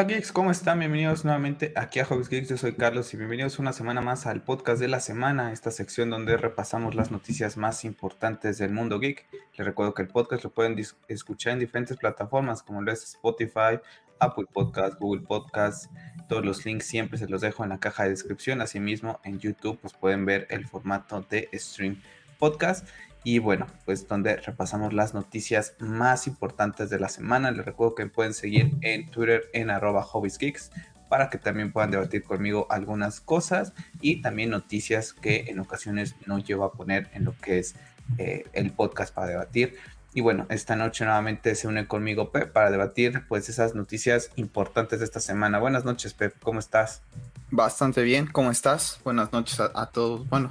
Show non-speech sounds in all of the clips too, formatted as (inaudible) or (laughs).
Hola geeks, ¿cómo están? Bienvenidos nuevamente aquí a Hobbies Geeks, yo soy Carlos y bienvenidos una semana más al podcast de la semana, esta sección donde repasamos las noticias más importantes del mundo geek. Les recuerdo que el podcast lo pueden escuchar en diferentes plataformas como lo es Spotify, Apple Podcast, Google Podcast, todos los links siempre se los dejo en la caja de descripción, asimismo en YouTube pues pueden ver el formato de stream podcast y bueno, pues donde repasamos las noticias más importantes de la semana. Les recuerdo que pueden seguir en Twitter en arroba hobbiesgeeks para que también puedan debatir conmigo algunas cosas y también noticias que en ocasiones no llevo a poner en lo que es eh, el podcast para debatir. Y bueno, esta noche nuevamente se une conmigo Pep para debatir pues esas noticias importantes de esta semana. Buenas noches Pep, ¿cómo estás? Bastante bien, ¿cómo estás? Buenas noches a, a todos. Bueno,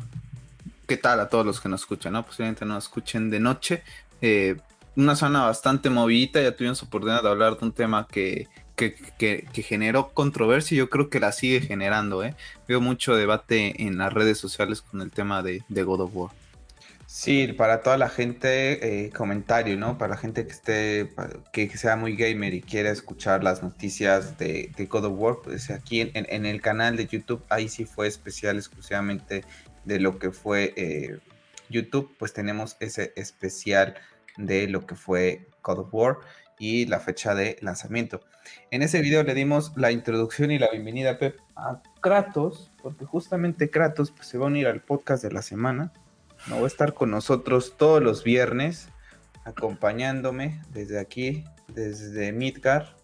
qué tal a todos los que nos escuchan, ¿no? Posiblemente nos escuchen de noche. Eh, una zona bastante movidita, ya tuvimos oportunidad de hablar de un tema que, que, que, generó controversia y yo creo que la sigue generando, ¿eh? Veo mucho debate en las redes sociales con el tema de, God of War. Sí, para toda la gente, eh, comentario, ¿no? Para la gente que esté, que, sea muy gamer y quiera escuchar las noticias de, God of War, pues aquí en, el canal de YouTube, ahí sí fue especial exclusivamente de lo que fue eh, YouTube, pues tenemos ese especial de lo que fue God of War y la fecha de lanzamiento. En ese video le dimos la introducción y la bienvenida Pep, a Kratos, porque justamente Kratos pues, se va a unir al podcast de la semana. No va a estar con nosotros todos los viernes, acompañándome desde aquí, desde Midgar.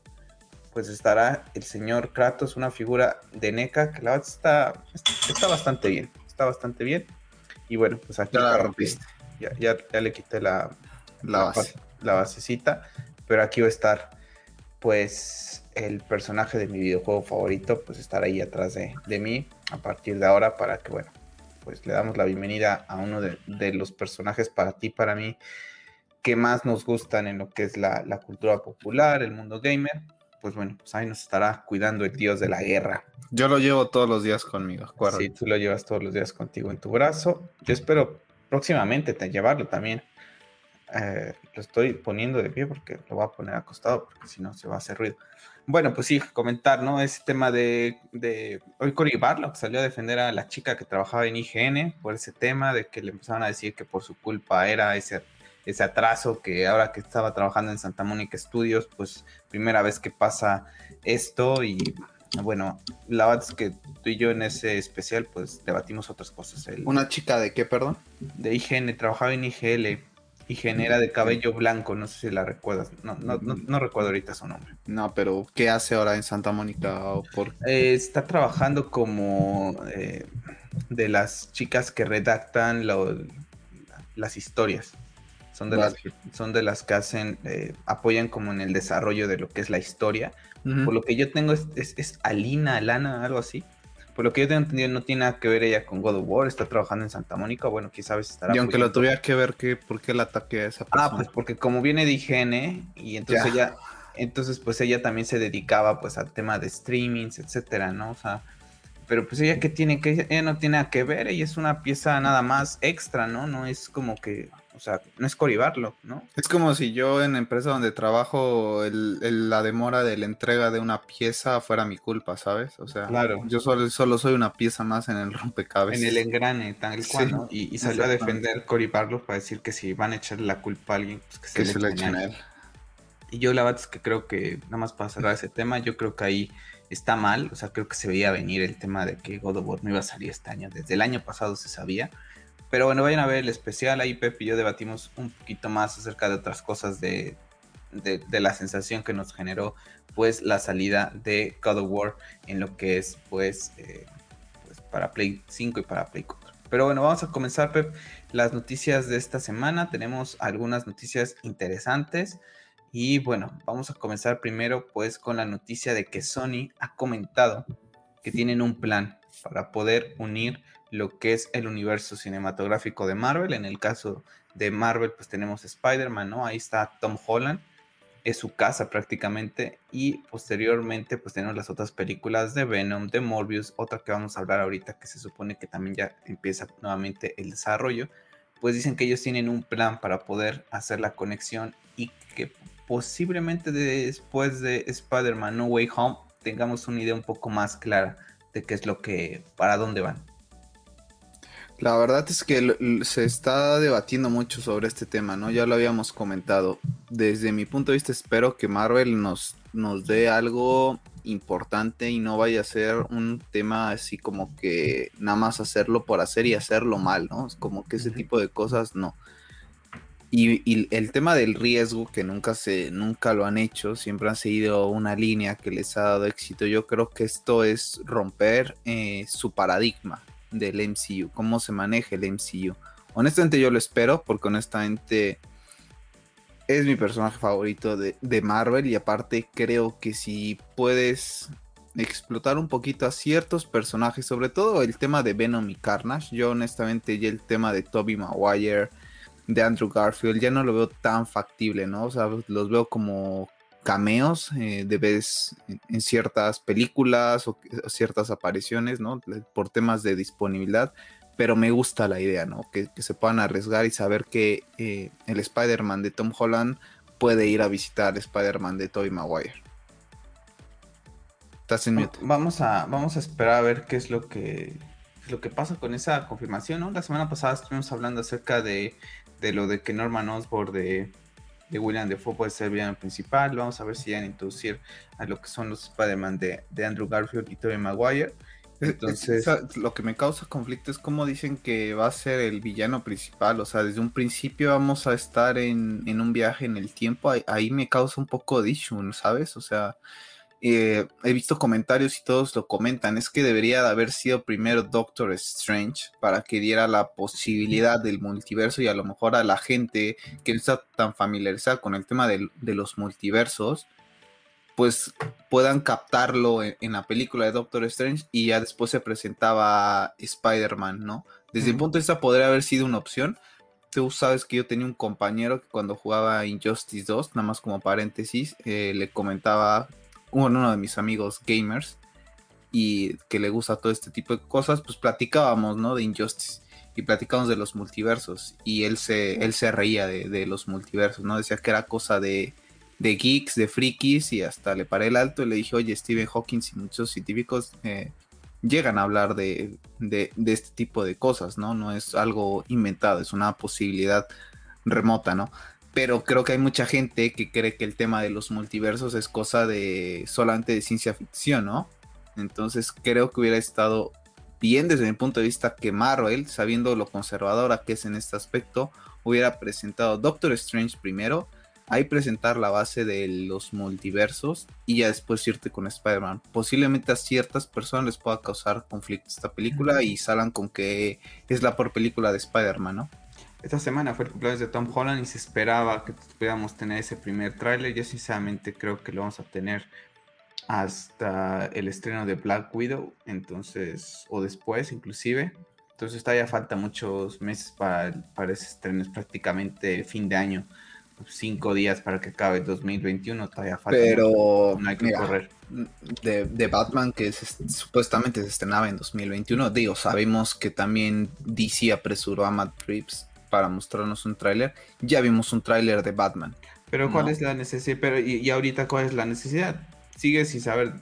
Pues estará el señor Kratos, una figura de NECA que la verdad está, está bastante bien está bastante bien. Y bueno, pues aquí ya la rompiste. Ya, ya, ya, le quité la, la, base. la basecita, pero aquí va a estar pues el personaje de mi videojuego favorito, pues estar ahí atrás de, de mí a partir de ahora para que, bueno, pues le damos la bienvenida a uno de, de, los personajes para ti, para mí, que más nos gustan en lo que es la, la cultura popular, el mundo gamer pues bueno, pues ahí nos estará cuidando el dios de la guerra. Yo lo llevo todos los días conmigo, acuerdo. Sí, tú lo llevas todos los días contigo en tu brazo. Yo espero próximamente te llevarlo también. Eh, lo estoy poniendo de pie porque lo voy a poner acostado, porque si no se va a hacer ruido. Bueno, pues sí, comentar, ¿no? Ese tema de, de hoy Cory Barlock salió a defender a la chica que trabajaba en IGN por ese tema de que le empezaron a decir que por su culpa era ese ese atraso que ahora que estaba trabajando en Santa Mónica Studios, pues primera vez que pasa esto y bueno, la verdad es que tú y yo en ese especial pues debatimos otras cosas. ¿Una chica de qué, perdón? De IGN, trabajaba en IGL. IGN era de cabello blanco, no sé si la recuerdas, no, no, no, recuerdo ahorita su nombre. No, pero ¿qué hace ahora en Santa Mónica? por... Eh, está trabajando como eh, de las chicas que redactan lo, las historias. Son de, las, que, son de las que hacen, eh, apoyan como en el desarrollo de lo que es la historia. Por lo que yo tengo es, es, es, Alina, Alana, algo así. Por lo que yo tengo entendido, no tiene nada que ver ella con God of War, está trabajando en Santa Mónica, bueno, quién sabe si estará. Y aunque lo tuviera que ver, que, ¿por qué el ataque a esa persona? Ah, pues porque como viene de higiene, y entonces ya. ella, entonces pues ella también se dedicaba pues al tema de streamings, etcétera, ¿no? O sea, pero pues ella que tiene que, ella no tiene nada que ver, ella es una pieza nada más extra, ¿no? No es como que o sea, no es coribarlo, ¿no? Es como si yo en la empresa donde trabajo, el, el, la demora de la entrega de una pieza fuera mi culpa, ¿sabes? O sea, claro. yo solo, solo soy una pieza más en el rompecabezas. En el engrane, tal cual, sí. ¿no? Y, y salió a defender Cory Barlow para decir que si van a echarle la culpa a alguien, pues que se, que le, se le echen a él. Y yo la verdad es que creo que, nada más para cerrar ese tema, yo creo que ahí está mal, o sea, creo que se veía venir el tema de que God of War no iba a salir este año, desde el año pasado se sabía, pero bueno, vayan a ver el especial. Ahí Pep y yo debatimos un poquito más acerca de otras cosas de, de, la sensación que nos generó pues la salida de God of War en lo que es pues, eh, pues para Play 5 y para Play 4. Pero bueno, vamos a comenzar Pep las noticias de esta semana. Tenemos algunas noticias interesantes. Y bueno, vamos a comenzar primero pues con la noticia de que Sony ha comentado que tienen un plan para poder unir lo que es el universo cinematográfico de Marvel. En el caso de Marvel, pues tenemos Spider-Man, ¿no? Ahí está Tom Holland, es su casa prácticamente. Y posteriormente, pues tenemos las otras películas de Venom, de Morbius, otra que vamos a hablar ahorita que se supone que también ya empieza nuevamente el desarrollo. Pues dicen que ellos tienen un plan para poder hacer la conexión y que posiblemente después de Spider-Man No Way Home tengamos una idea un poco más clara de qué es lo que, para dónde van. La verdad es que se está debatiendo mucho sobre este tema, ¿no? Ya lo habíamos comentado. Desde mi punto de vista espero que Marvel nos, nos dé algo importante y no vaya a ser un tema así como que nada más hacerlo por hacer y hacerlo mal, ¿no? Es como que ese tipo de cosas no. Y, el tema del riesgo, que nunca, se, nunca lo han hecho, siempre han seguido una línea que les ha dado éxito. Yo creo que esto es romper eh, su paradigma del MCU, cómo se maneja el MCU. Honestamente yo lo espero, porque honestamente es mi personaje favorito de, de Marvel y aparte creo que si puedes explotar un poquito a ciertos personajes, sobre todo el tema de Venom y Carnage, yo honestamente ya el tema de Toby Maguire, de Andrew Garfield ya no lo veo tan factible, ¿no? O sea, los veo como cameos eh, de vez en, ciertas películas o, ciertas apariciones, ¿no? Por temas de disponibilidad, pero me gusta la idea, ¿no? Que, se puedan arriesgar y saber que eh, el Spider-Man de Tom Holland puede ir a visitar Spider-Man de Tobey Maguire. Estás en mute. Vamos a, vamos a esperar a ver qué es lo que, lo que pasa con esa confirmación, ¿no? La semana pasada estuvimos hablando acerca de de lo de que Norman Osborn de, de William Defoe puede ser el villano principal. Vamos a ver si van a introducir a lo que son los Spider-Man de, Andrew Garfield y Tobey Maguire. (laughs) Entonces, lo que me causa conflicto es como dicen que va a ser el villano principal. O sea, desde un principio vamos a estar en, un viaje en el tiempo. Ahí, me causa un poco de issue, ¿sabes? O sea, eh, he visto comentarios y todos lo comentan, es que debería de haber sido primero Doctor Strange para que diera la posibilidad del multiverso y a lo mejor a la gente que no está tan familiarizada con el tema de, los multiversos, pues puedan captarlo en, la película de Doctor Strange y ya después se presentaba Spider-Man, ¿no? Desde el punto de vista podría haber sido una opción. Tú sabes que yo tenía un compañero que cuando jugaba Injustice 2, nada más como paréntesis, eh, le comentaba uno de mis amigos gamers y que le gusta todo este tipo de cosas, pues platicábamos, ¿no? De Injustice y platicábamos de los multiversos y él se, él se reía de, los multiversos, ¿no? Decía que era cosa de, de, geeks, de frikis y hasta le paré el alto y le dije, oye, Stephen Hawking y muchos científicos eh, llegan a hablar de, de, de, este tipo de cosas, ¿no? No es algo inventado, es una posibilidad remota, ¿no? Pero creo que hay mucha gente que cree que el tema de los multiversos es cosa de solamente de ciencia ficción, ¿no? Entonces creo que hubiera estado bien desde mi punto de vista que Marvel, sabiendo lo conservadora que es en este aspecto, hubiera presentado Doctor Strange primero, ahí presentar la base de los multiversos y ya después irte con Spider-Man. Posiblemente a ciertas personas les pueda causar conflicto esta película y salgan con que es la por película de Spider-Man, ¿no? Esta semana fue el cumpleaños de Tom Holland y se esperaba que pudiéramos tener ese primer tráiler. Yo sinceramente creo que lo vamos a tener hasta el estreno de Black Widow, entonces, o después inclusive. Entonces todavía falta muchos meses para, para ese estreno, es prácticamente fin de año. Cinco días para que acabe 2021, todavía falta. Pero no hay que correr. De, de, Batman, que supuestamente se estrenaba en 2021, digo, sabemos que también DC apresuró a Matt Reeves para mostrarnos un tráiler. Ya vimos un tráiler de Batman. Pero ¿cuál es la necesidad? Pero y, ahorita cuál es la necesidad? Sigues sin saber,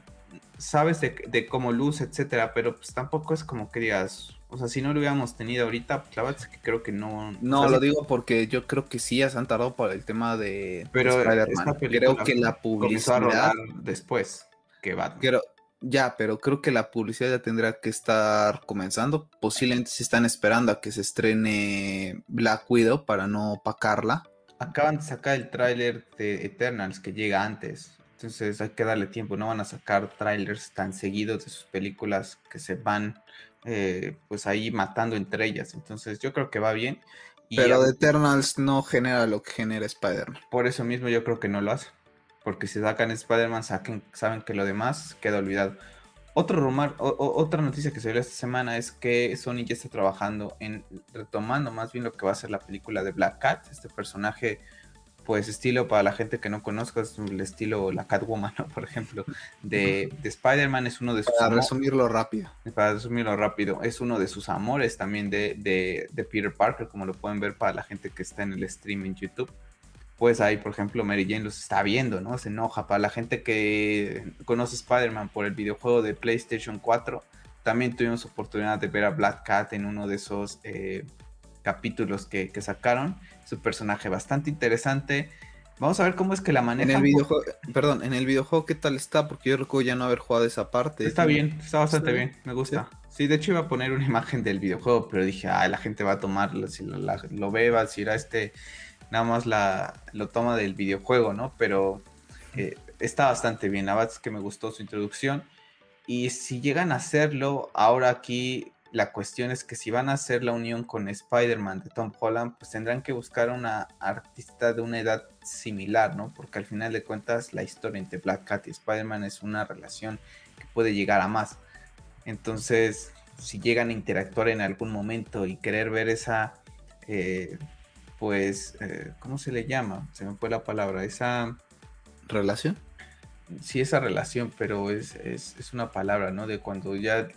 sabes de, cómo luce, etcétera, pero pues tampoco es como que digas, o sea, si no lo hubiéramos tenido ahorita, pues la verdad es que creo que no. No, lo digo porque yo creo que sí ya se han tardado por el tema de, pero Spider-Man. Creo que la publicidad. después que Batman. Ya, pero creo que la publicidad ya tendrá que estar comenzando. Posiblemente se están esperando a que se estrene Black Widow para no opacarla. Acaban de sacar el tráiler de Eternals que llega antes. Entonces hay que darle tiempo. No van a sacar trailers tan seguidos de sus películas que se van eh, pues ahí matando entre ellas. Entonces yo creo que va bien. pero Eternals no genera lo que genera Spider-Man. Por eso mismo yo creo que no lo hace. Porque si sacan Spider-Man, saben que lo demás queda olvidado. Otro rumor, otra noticia que dio esta semana es que Sony ya está trabajando en retomando más bien lo que va a ser la película de Black Cat, este personaje, pues estilo para la gente que no conozca, es el estilo la Catwoman, (laughs) por ejemplo, de, Spider-Man, es uno de sus... Para resumirlo rápido. Para resumirlo rápido, es uno de sus amores también de, de Peter Parker, como lo pueden ver para la gente que está en el stream en YouTube. Pues ahí, por ejemplo, Mary Jane los está viendo, ¿no? Se enoja. Para la gente que conoce Spider-Man por el videojuego de PlayStation 4, también tuvimos oportunidad de ver a Black Cat en uno de esos eh, capítulos que, sacaron. Es un personaje bastante interesante. Vamos a ver cómo es que la maneja. En el videojuego, perdón, en el videojuego, ¿qué tal está? Porque yo recuerdo ya no haber jugado esa parte. Está bien, está bastante bien, me gusta. ¿Sí? de hecho iba a poner una imagen del videojuego, pero dije, ah, la gente va a tomarlo, si lo, lo ve, va a decir, a este, nada más la, lo toma del videojuego, ¿no? Pero eh, está bastante bien, la verdad es que me gustó su introducción. Y si llegan a hacerlo, ahora aquí la cuestión es que si van a hacer la unión con Spider-Man de Tom Holland, pues tendrán que buscar una artista de una edad similar, ¿no? Porque al final de cuentas la historia entre Black Cat y Spider-Man es una relación que puede llegar a más. Entonces, si llegan a interactuar en algún momento y querer ver esa, eh, pues, eh, ¿cómo se le llama? Se me fue la palabra, esa... ¿Relación? Sí, esa relación, pero es, es, es una palabra, ¿no? De cuando ya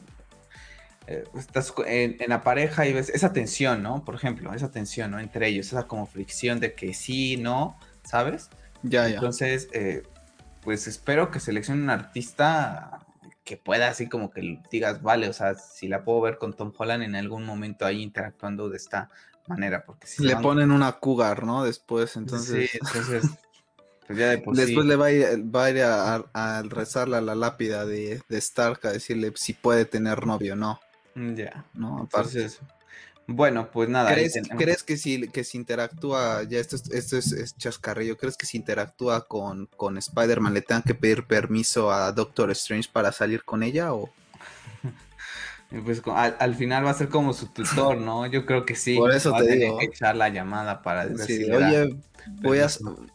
eh, estás en, la pareja y ves esa tensión, ¿no? Por ejemplo, esa tensión, ¿no? Entre ellos, esa como fricción de que sí, no, ¿sabes? Ya, ya. Entonces, eh, pues espero que seleccione un artista que pueda así como que digas, vale, o sea, si la puedo ver con Tom Holland en algún momento ahí interactuando de esta manera, porque si le ponen una cougar, ¿no? Después, entonces. Sí, entonces. (laughs) Pues ya de por Después le va a ir, va a, ir a, rezarle a la lápida de, de Stark a decirle si puede tener novio o no. Mm, ya. No, aparte. bueno, pues nada. ¿Crees, que, si, que si interactúa, ya esto, esto es, chascarrillo, ¿crees que si interactúa con, con Spider-Man le tengan que pedir permiso a Doctor Strange para salir con ella o...? Pues al, final va a ser como su tutor, ¿no? Yo creo que sí. Por eso te digo. Que echar la llamada para decir, oye, voy a,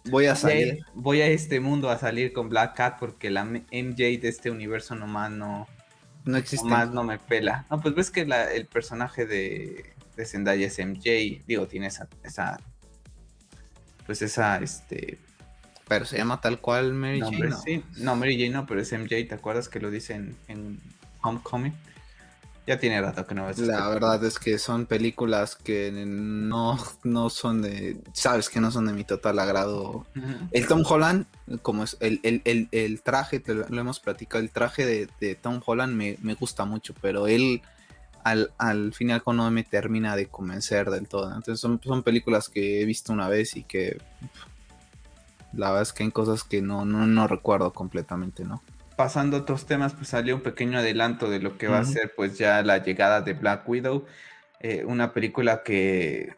voy a salir. Voy a este mundo a salir con Black Cat porque la MJ de este universo nomás no, no existe. Más no me pela. No, pues ves que el personaje de, de Zendaya es MJ. Digo, tiene esa, esa. Pues esa, este. Pero se llama tal cual Mary Jane. ¿no? Sí. no, Mary Jane no, pero es MJ. ¿Te acuerdas que lo dicen en Homecoming? Ya tiene rato que no ves. La verdad es que son películas que no, no son de. Sabes que no son de mi total agrado. El Tom Holland, como es el, el, traje, lo, hemos platicado, el traje de, Tom Holland me, gusta mucho, pero él al, al fin y al cabo no me termina de convencer del todo. Entonces son, son películas que he visto una vez y que. La verdad es que hay cosas que no, no, no recuerdo completamente, ¿no? Pasando a otros temas, pues salió un pequeño adelanto de lo que va a ser pues ya la llegada de Black Widow, eh, una película que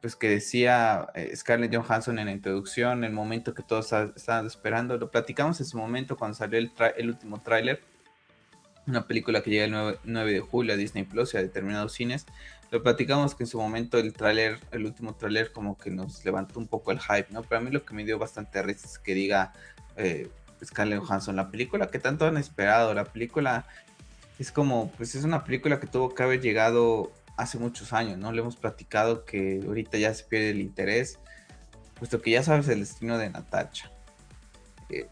pues que decía eh, Scarlett Johansson en la introducción, el momento que todos estaban esperando, lo platicamos en su momento cuando salió el, el último tráiler, una película que llega el 9, de julio a Disney Plus y a determinados cines, lo platicamos que en su momento el tráiler, el último tráiler como que nos levantó un poco el hype, ¿no? Pero a mí lo que me dio bastante risa es que diga eh, Scarlett Johansson, la película que tanto han esperado, la película es como, pues es una película que tuvo que haber llegado hace muchos años, ¿no? Le hemos platicado que ahorita ya se pierde el interés, puesto que ya sabes el destino de Natacha. Eh,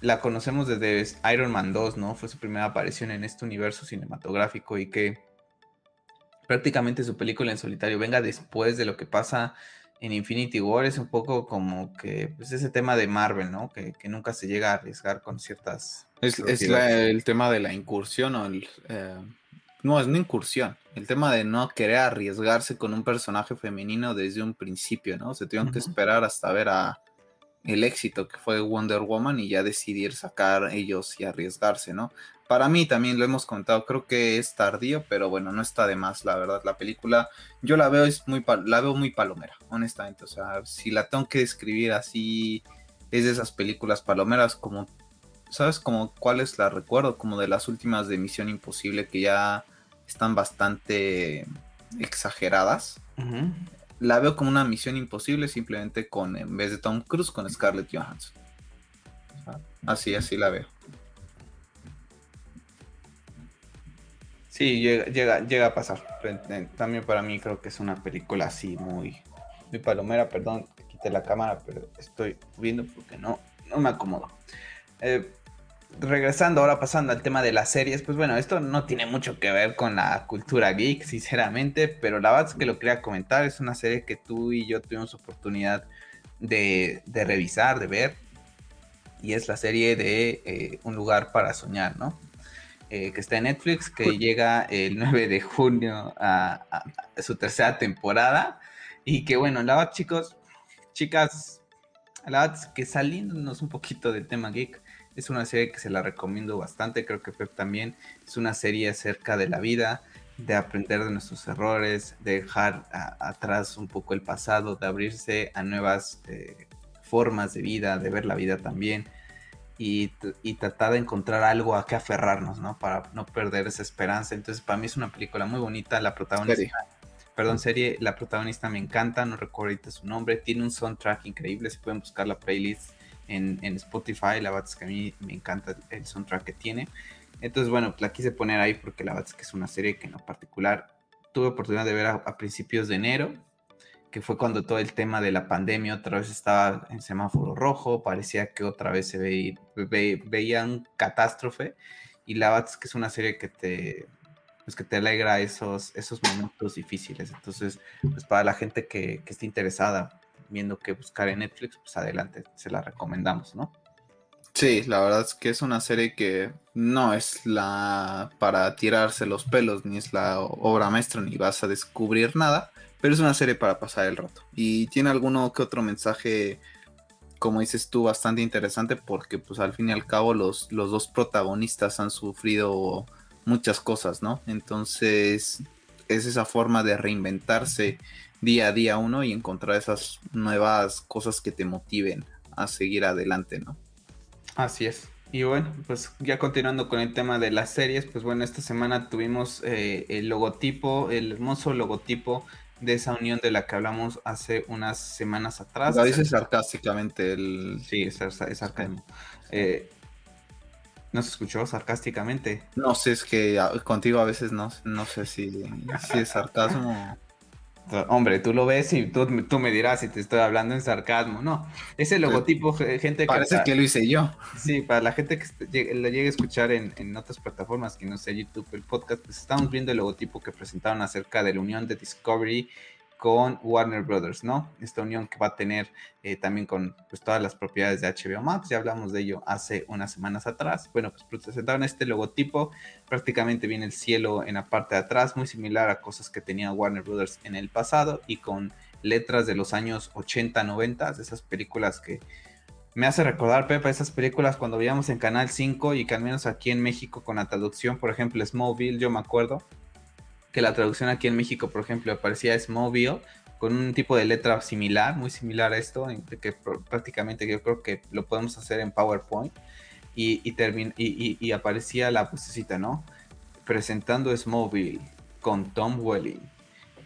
la conocemos desde Iron Man 2, ¿no? Fue su primera aparición en este universo cinematográfico y que prácticamente su película en solitario venga después de lo que pasa en Infinity War es un poco como que pues ese tema de Marvel, ¿no? Que, nunca se llega a arriesgar con ciertas... Es, el tema de la incursión o el... Eh, no, es una incursión. El tema de no querer arriesgarse con un personaje femenino desde un principio, ¿no? Se tuvieron que esperar hasta ver a el éxito que fue Wonder Woman y ya decidir sacar ellos y arriesgarse, ¿no? Para mí también lo hemos contado, creo que es tardío, pero bueno, no está de más, la verdad. La película, yo la veo es muy la veo muy palomera, honestamente. O sea, si la tengo que describir así, es de esas películas palomeras como, ¿sabes? Como cuáles la recuerdo, como de las últimas de Misión Imposible que ya están bastante exageradas. La veo como una misión imposible simplemente con, en vez de Tom Cruise, con Scarlett Johansson. Así, así la veo. Sí, llega, llega, a pasar. También para mí creo que es una película así muy, muy palomera. Perdón, quité la cámara, pero estoy viendo porque no, no me acomodo. Eh, regresando ahora pasando al tema de las series, pues bueno, esto no tiene mucho que ver con la cultura geek, sinceramente, pero la verdad es que lo quería comentar, es una serie que tú y yo tuvimos oportunidad de, revisar, de ver. Y es la serie de eh, Un lugar para soñar, ¿no? Eh, que está en Netflix, que llega el (laughs) 9 de junio a, su tercera temporada. Y que bueno, la verdad, chicos, chicas, la verdad que saliéndonos un poquito del tema geek, es una serie que se la recomiendo bastante, creo que Pep también. Es una serie acerca de la vida, de aprender de nuestros errores, de dejar atrás un poco el pasado, de abrirse a nuevas eh, formas de vida, de ver la vida también y, tratar de encontrar algo a que aferrarnos, ¿no? Para no perder esa esperanza. Entonces, para mí es una película muy bonita. La protagonista, perdón, serie, la protagonista me encanta, no recuerdo ahorita su nombre. Tiene un soundtrack increíble. Si pueden buscar la playlist en, Spotify, la verdad es que a mí me encanta el soundtrack que tiene. Entonces, bueno, la quise poner ahí porque la verdad es que es una serie que en lo particular tuve oportunidad de ver a principios de enero que fue cuando todo el tema de la pandemia otra vez estaba en semáforo rojo, parecía que otra vez se veía, veían catástrofe, y la verdad es que es una serie que te, pues que te alegra esos, esos momentos difíciles. Entonces, pues para la gente que, que esté interesada viendo qué buscar en Netflix, pues adelante, se la recomendamos, ¿no? Sí, la verdad es que es una serie que no es la para tirarse los pelos, ni es la obra maestra, ni vas a descubrir nada, pero es una serie para pasar el rato. Y tiene alguno que otro mensaje, como dices tú, bastante interesante porque pues al fin y al cabo los, los dos protagonistas han sufrido muchas cosas, ¿no? Entonces es esa forma de reinventarse día a día uno y encontrar esas nuevas cosas que te motiven a seguir adelante, ¿no? Así es. Y bueno, pues ya continuando con el tema de las series, pues bueno, esta semana tuvimos eh, el logotipo, el hermoso logotipo de esa unión de la que hablamos hace unas semanas atrás. Lo dice sarcásticamente el... Sí, es, sarcasmo. Eh, ¿No se escuchó sarcásticamente? No sé, es que contigo a veces no, no sé si, si es sarcasmo. Hombre, tú lo ves y tú, tú, me dirás si te estoy hablando en sarcasmo. No, ese logotipo, gente que. Parece que lo hice yo. Sí, para la gente que lo llegue a escuchar en, en, otras plataformas, que no sea YouTube, el podcast, pues estamos viendo el logotipo que presentaron acerca de la unión de Discovery con Warner Brothers, ¿no? Esta unión que va a tener eh, también con pues, todas las propiedades de HBO Max, ya hablamos de ello hace unas semanas atrás. Bueno, pues presentaron este logotipo, prácticamente viene el cielo en la parte de atrás, muy similar a cosas que tenía Warner Brothers en el pasado y con letras de los años 80, 90, de esas películas que me hace recordar, Pepa, esas películas cuando veíamos en Canal 5 y que al menos aquí en México con la traducción, por ejemplo, Smallville, yo me acuerdo, que la traducción aquí en México, por ejemplo, aparecía Smallville con un tipo de letra similar, muy similar a esto, que prácticamente yo creo que lo podemos hacer en PowerPoint. Y, y, y, aparecía la vocecita, ¿no? Presentando Smallville con Tom Welling,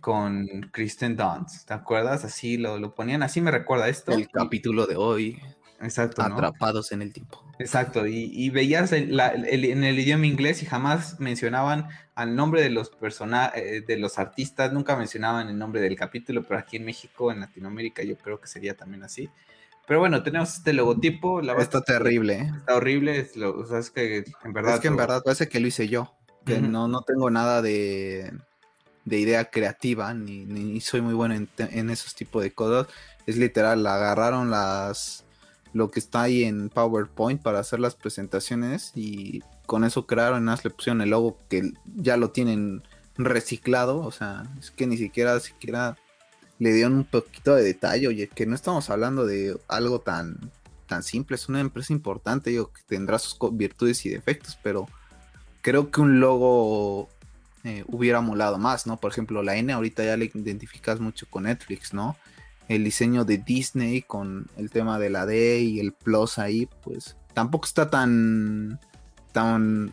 con Kristen Dunst, ¿te acuerdas? Así lo, lo ponían, así me recuerda esto. El capítulo de hoy. Exacto. Atrapados en el tiempo. Exacto, y, veías en el idioma inglés y jamás mencionaban al nombre de los personajes, eh, de los artistas, nunca mencionaban el nombre del capítulo, pero aquí en México, en Latinoamérica, yo creo que sería también así. Pero bueno, tenemos este logotipo. La está terrible, ¿eh? Está horrible, es o sea, es que en verdad... Es que en verdad parece que lo hice yo, que no, no tengo nada de, de idea creativa, ni, ni soy muy bueno en, en esos tipos de cosas. Es literal, agarraron las lo que está ahí en PowerPoint para hacer las presentaciones y con eso crearon, nada le pusieron el logo que ya lo tienen reciclado, o sea, es que ni siquiera, siquiera le dieron un poquito de detalle, oye, que no estamos hablando de algo tan, tan simple, es una empresa importante, digo, que tendrá sus virtudes y defectos, pero creo que un logo eh, hubiera molado más, ¿no? Por ejemplo, la N ahorita ya le identificas mucho con Netflix, ¿no? El diseño de Disney con el tema de la D y el Plus ahí, pues tampoco está tan tan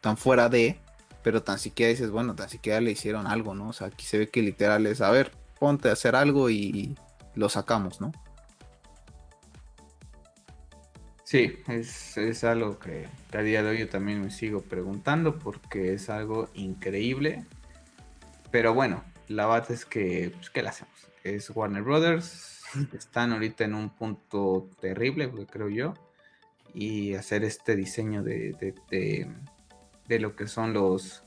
tan fuera de, pero tan siquiera dices, bueno, tan siquiera le hicieron algo, ¿no? O sea, aquí se ve que literal es, a ver, ponte a hacer algo y lo sacamos, ¿no? Sí, es, es algo que a día de hoy yo también me sigo preguntando porque es algo increíble. Pero bueno, la base es que, pues, ¿qué le hacemos? Es Warner Brothers, están ahorita en un punto terrible, creo yo, y hacer este diseño de, de, lo que son los,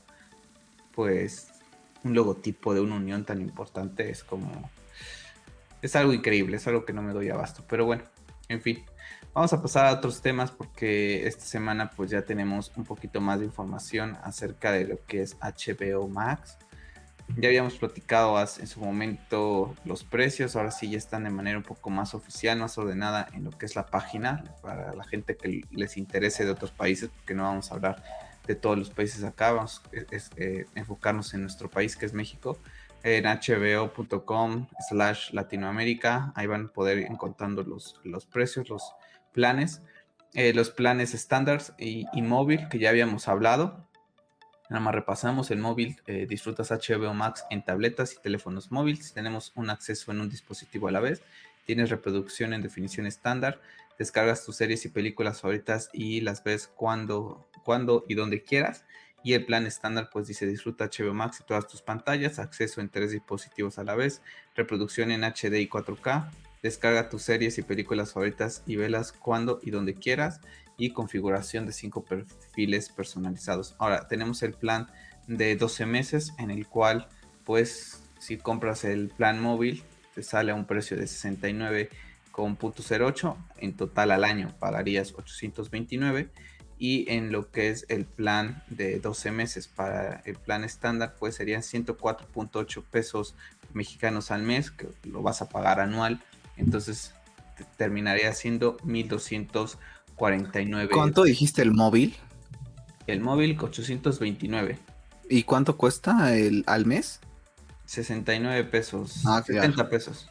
pues, un logotipo de una unión tan importante es como, es algo increíble, es algo que no me doy abasto. Pero bueno, en fin. Vamos a pasar a otros temas porque esta semana pues ya tenemos un poquito más de información acerca de lo que es HBO Max. Ya habíamos platicado en su momento los precios, ahora sí ya están de manera un poco más oficial, más ordenada en lo que es la página para la gente que les interese de otros países, porque no vamos a hablar de todos los países acá, vamos a eh, enfocarnos en nuestro país que es México en hbo.com slash Latinoamérica. Ahí van a poder ir encontrando los, los precios, los planes, eh, los planes estándar y, móvil que ya habíamos hablado. Nada más repasamos el móvil, eh, disfrutas HBO Max en tabletas y teléfonos móviles. Tenemos un acceso en un dispositivo a la vez. Tienes reproducción en definición estándar. Descargas tus series y películas favoritas y las ves cuando, cuando y donde quieras y el plan estándar pues dice disfruta HBO Max y todas tus pantallas, acceso en tres dispositivos a la vez, reproducción en HD y 4K, descarga tus series y películas favoritas y velas cuando y donde quieras y configuración de cinco perfiles personalizados. Ahora tenemos el plan de 12 meses en el cual pues si compras el plan móvil te sale a un precio de 69,08 en total al año pagarías 829 y en lo que es el plan de 12 meses para el plan estándar pues serían 104.8 pesos mexicanos al mes que lo vas a pagar anual entonces terminaría siendo 1249 ¿cuánto dijiste el móvil? el móvil 829 ¿y cuánto cuesta el al mes? 69 pesos ah, 70 pesos.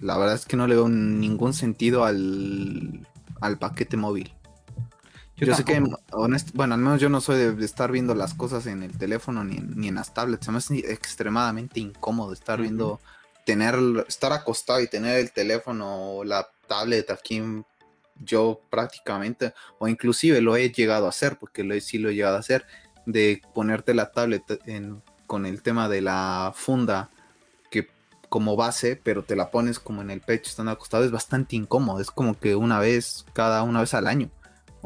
La verdad es que no le veo ningún sentido al, al paquete móvil. Yo, sé que, bueno, al menos yo no soy de estar viendo las cosas en el teléfono ni en, ni en las tablets. Se me hace extremadamente incómodo estar viendo, tener, estar acostado y tener el teléfono o la tablet aquí yo prácticamente, o inclusive lo he llegado a hacer, porque lo, sí lo he llegado a hacer, de ponerte la tablet con el tema de la funda que como base, pero te la pones como en el pecho estando acostado, es bastante incómodo, es como que una vez, cada una vez al año.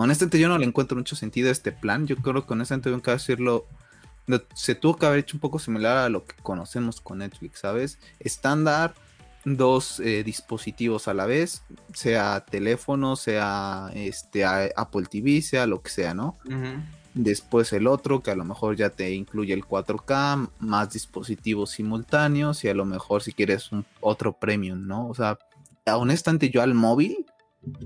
Honestamente, yo no le encuentro mucho sentido a este plan. Yo creo que honestamente que decirlo. Se tuvo que haber hecho un poco similar a lo que conocemos con Netflix, ¿sabes? Estándar, dos eh, dispositivos a la vez, sea teléfono, sea este, Apple TV, sea lo que sea, ¿no? Después el otro, que a lo mejor ya te incluye el 4K, más dispositivos simultáneos y a lo mejor si quieres un otro premium, ¿no? O sea, honestamente yo al móvil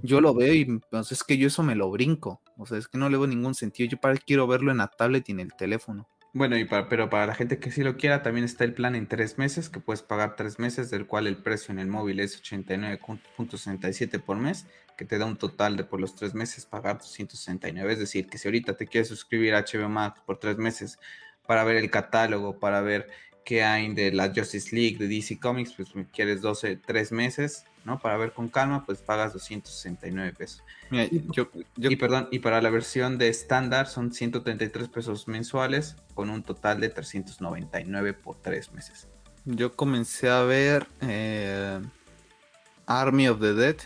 yo lo veo y pues, es que yo eso me lo brinco. O sea, es que no le veo ningún sentido. Yo para quiero verlo en la tablet y en el teléfono. Bueno, y para, pero para la gente que sí lo quiera, también está el plan en tres meses, que puedes pagar tres meses, del cual el precio en el móvil es 89.67 por mes, que te da un total de por los tres meses pagar 269. Es decir, que si ahorita te quieres suscribir a HBO Max por tres meses para ver el catálogo, para ver qué hay de la Justice League, de DC Comics, pues quieres 12, tres meses, ¿no? Para ver con calma, pues pagas 269 pesos. y, perdón, y para la versión de estándar son 133 pesos mensuales con un total de 399 por tres meses. Yo comencé a ver eh, Army of the Dead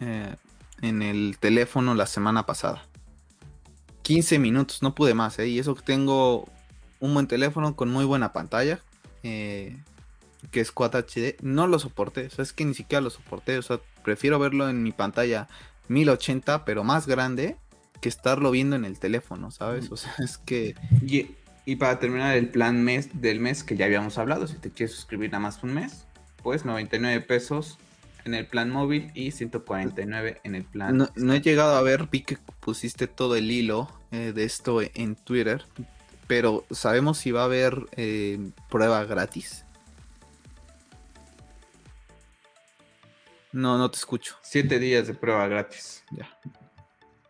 eh, en el teléfono la semana pasada. 15 minutos, no pude más, ¿eh? Y eso que tengo un buen teléfono con muy buena pantalla. Eh, que es 4 HD, no lo soporté, o sea, es que ni siquiera lo soporté, o sea, prefiero verlo en mi pantalla 1080, pero más grande, que estarlo viendo en el teléfono, ¿sabes? O sea, (laughs) es que... Y, para terminar el plan mes del mes que ya habíamos hablado, si te quieres suscribir nada más un mes, pues 99 pesos en el plan móvil y 149 en el plan. No, he llegado a ver, vi que pusiste todo el hilo eh, de esto en Twitter, pero ¿sabemos si va a haber eh, prueba gratis? No, no te escucho. Siete días de prueba gratis. Ya.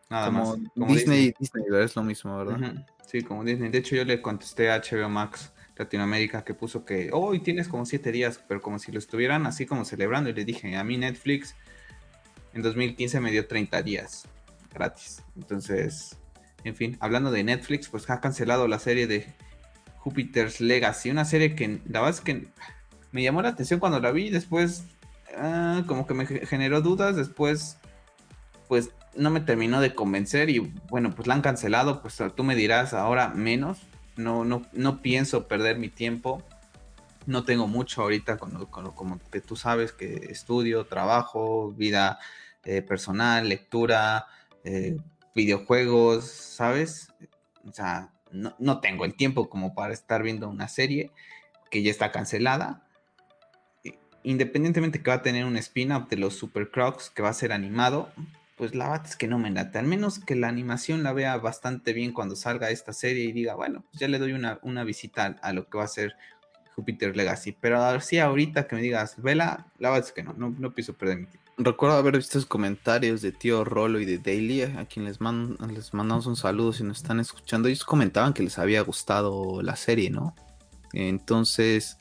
Nada más. Disney, Disney, es lo mismo, ¿verdad? Sí, como Disney. De hecho, yo le contesté a HBO Max Latinoamérica que puso que hoy tienes como siete días, pero como si lo estuvieran así como celebrando. Y le dije, a mí Netflix en 2015 me dio 30 días gratis. Entonces, en fin, hablando de Netflix, pues ha cancelado la serie de Jupiter's Legacy, una serie que la verdad es que me llamó la atención cuando la vi, después Ah, como que me generó dudas, después pues no me terminó de convencer y bueno, pues la han cancelado, pues tú me dirás ahora menos, no, no, no pienso perder mi tiempo no tengo mucho ahorita, con, como que tú sabes que estudio, trabajo, vida eh, personal, lectura, eh, videojuegos, ¿sabes? O sea, no, no, tengo el tiempo como para estar viendo una serie que ya está cancelada. Independientemente que va a tener un spin-off de los Super Crocs que va a ser animado, pues la verdad es que no me late. Al menos que la animación la vea bastante bien cuando salga esta serie y diga, bueno, pues ya le doy una, una visita a lo que va a ser Jupiter Legacy. Pero sí, ahorita que me digas, vela, la verdad es que no, no, no pienso perder mi tiempo. Recuerdo haber visto los comentarios de tío Rolo y de Daily, a quien les, mandamos un saludo si nos están escuchando. Ellos comentaban que les había gustado la serie, ¿no? Entonces,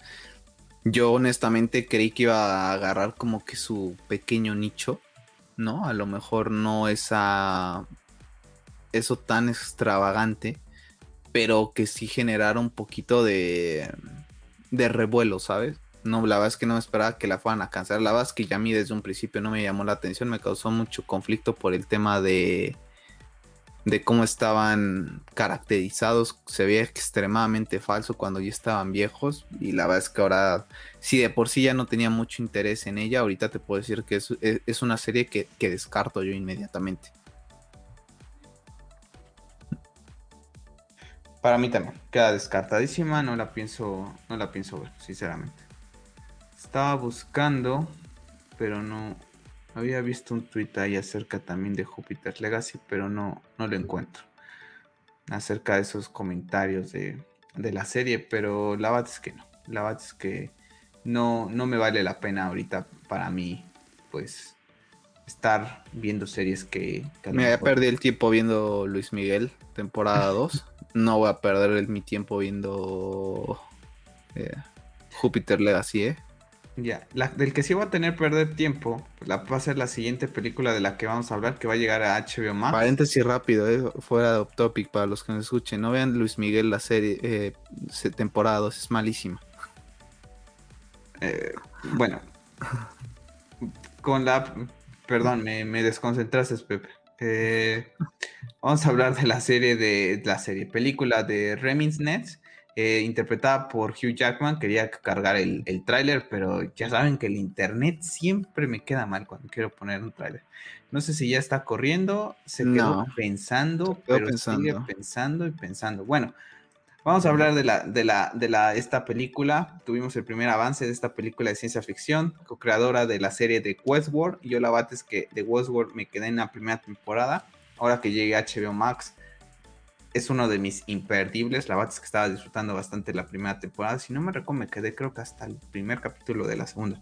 yo honestamente creí que iba a agarrar como que su pequeño nicho, ¿no? A lo mejor no esa eso tan extravagante, pero que sí generara un poquito de de revuelo, ¿sabes? No, la verdad es que no me esperaba que la fueran a cancelar. La verdad es que ya a mí desde un principio no me llamó la atención, me causó mucho conflicto por el tema de de cómo estaban caracterizados, se veía extremadamente falso cuando ya estaban viejos y la verdad es que ahora, si de por sí ya no tenía mucho interés en ella, ahorita te puedo decir que es, una serie que, que descarto yo inmediatamente. Para mí también, queda descartadísima, no la pienso, no la pienso ver, sinceramente. Estaba buscando, pero no había visto un tweet ahí acerca también de Jupiter Legacy, pero no, no lo encuentro. Acerca de esos comentarios de, la serie, pero la verdad es que no. La verdad es que no, no me vale la pena ahorita para mí, pues, estar viendo series que... me había perdido el tiempo viendo Luis Miguel, temporada (laughs) 2. no voy a perder mi tiempo viendo eh, Júpiter Legacy, ¿eh? Ya, del que sí va a tener perder tiempo, la, va a ser la siguiente película de la que vamos a hablar, que va a llegar a HBO Max. Paréntesis rápido, eh, fuera de topic para los que nos escuchen. No vean Luis Miguel la serie, eh, temporada 2, es malísima. Eh, bueno, con la... Perdón, me, me desconcentraste, Pepe. Eh, vamos a hablar de la serie de la serie, película de Remins Nets, eh, interpretada por Hugh Jackman. Quería cargar el, el tráiler, pero ya saben que el internet siempre me queda mal cuando quiero poner un tráiler. No sé si ya está corriendo, se quedó pensando, pero sigue pensando y pensando. Bueno, Vamos a hablar de la, de la, de la, esta película. Tuvimos el primer avance de esta película de ciencia ficción, co-creadora de la serie de Westworld. Yo la bate es que de Westworld me quedé en la primera temporada. Ahora que llegué a HBO Max, es uno de mis imperdibles. La bate es que estaba disfrutando bastante la primera temporada. Si no me recuerdo, me quedé creo que hasta el primer capítulo de la segunda.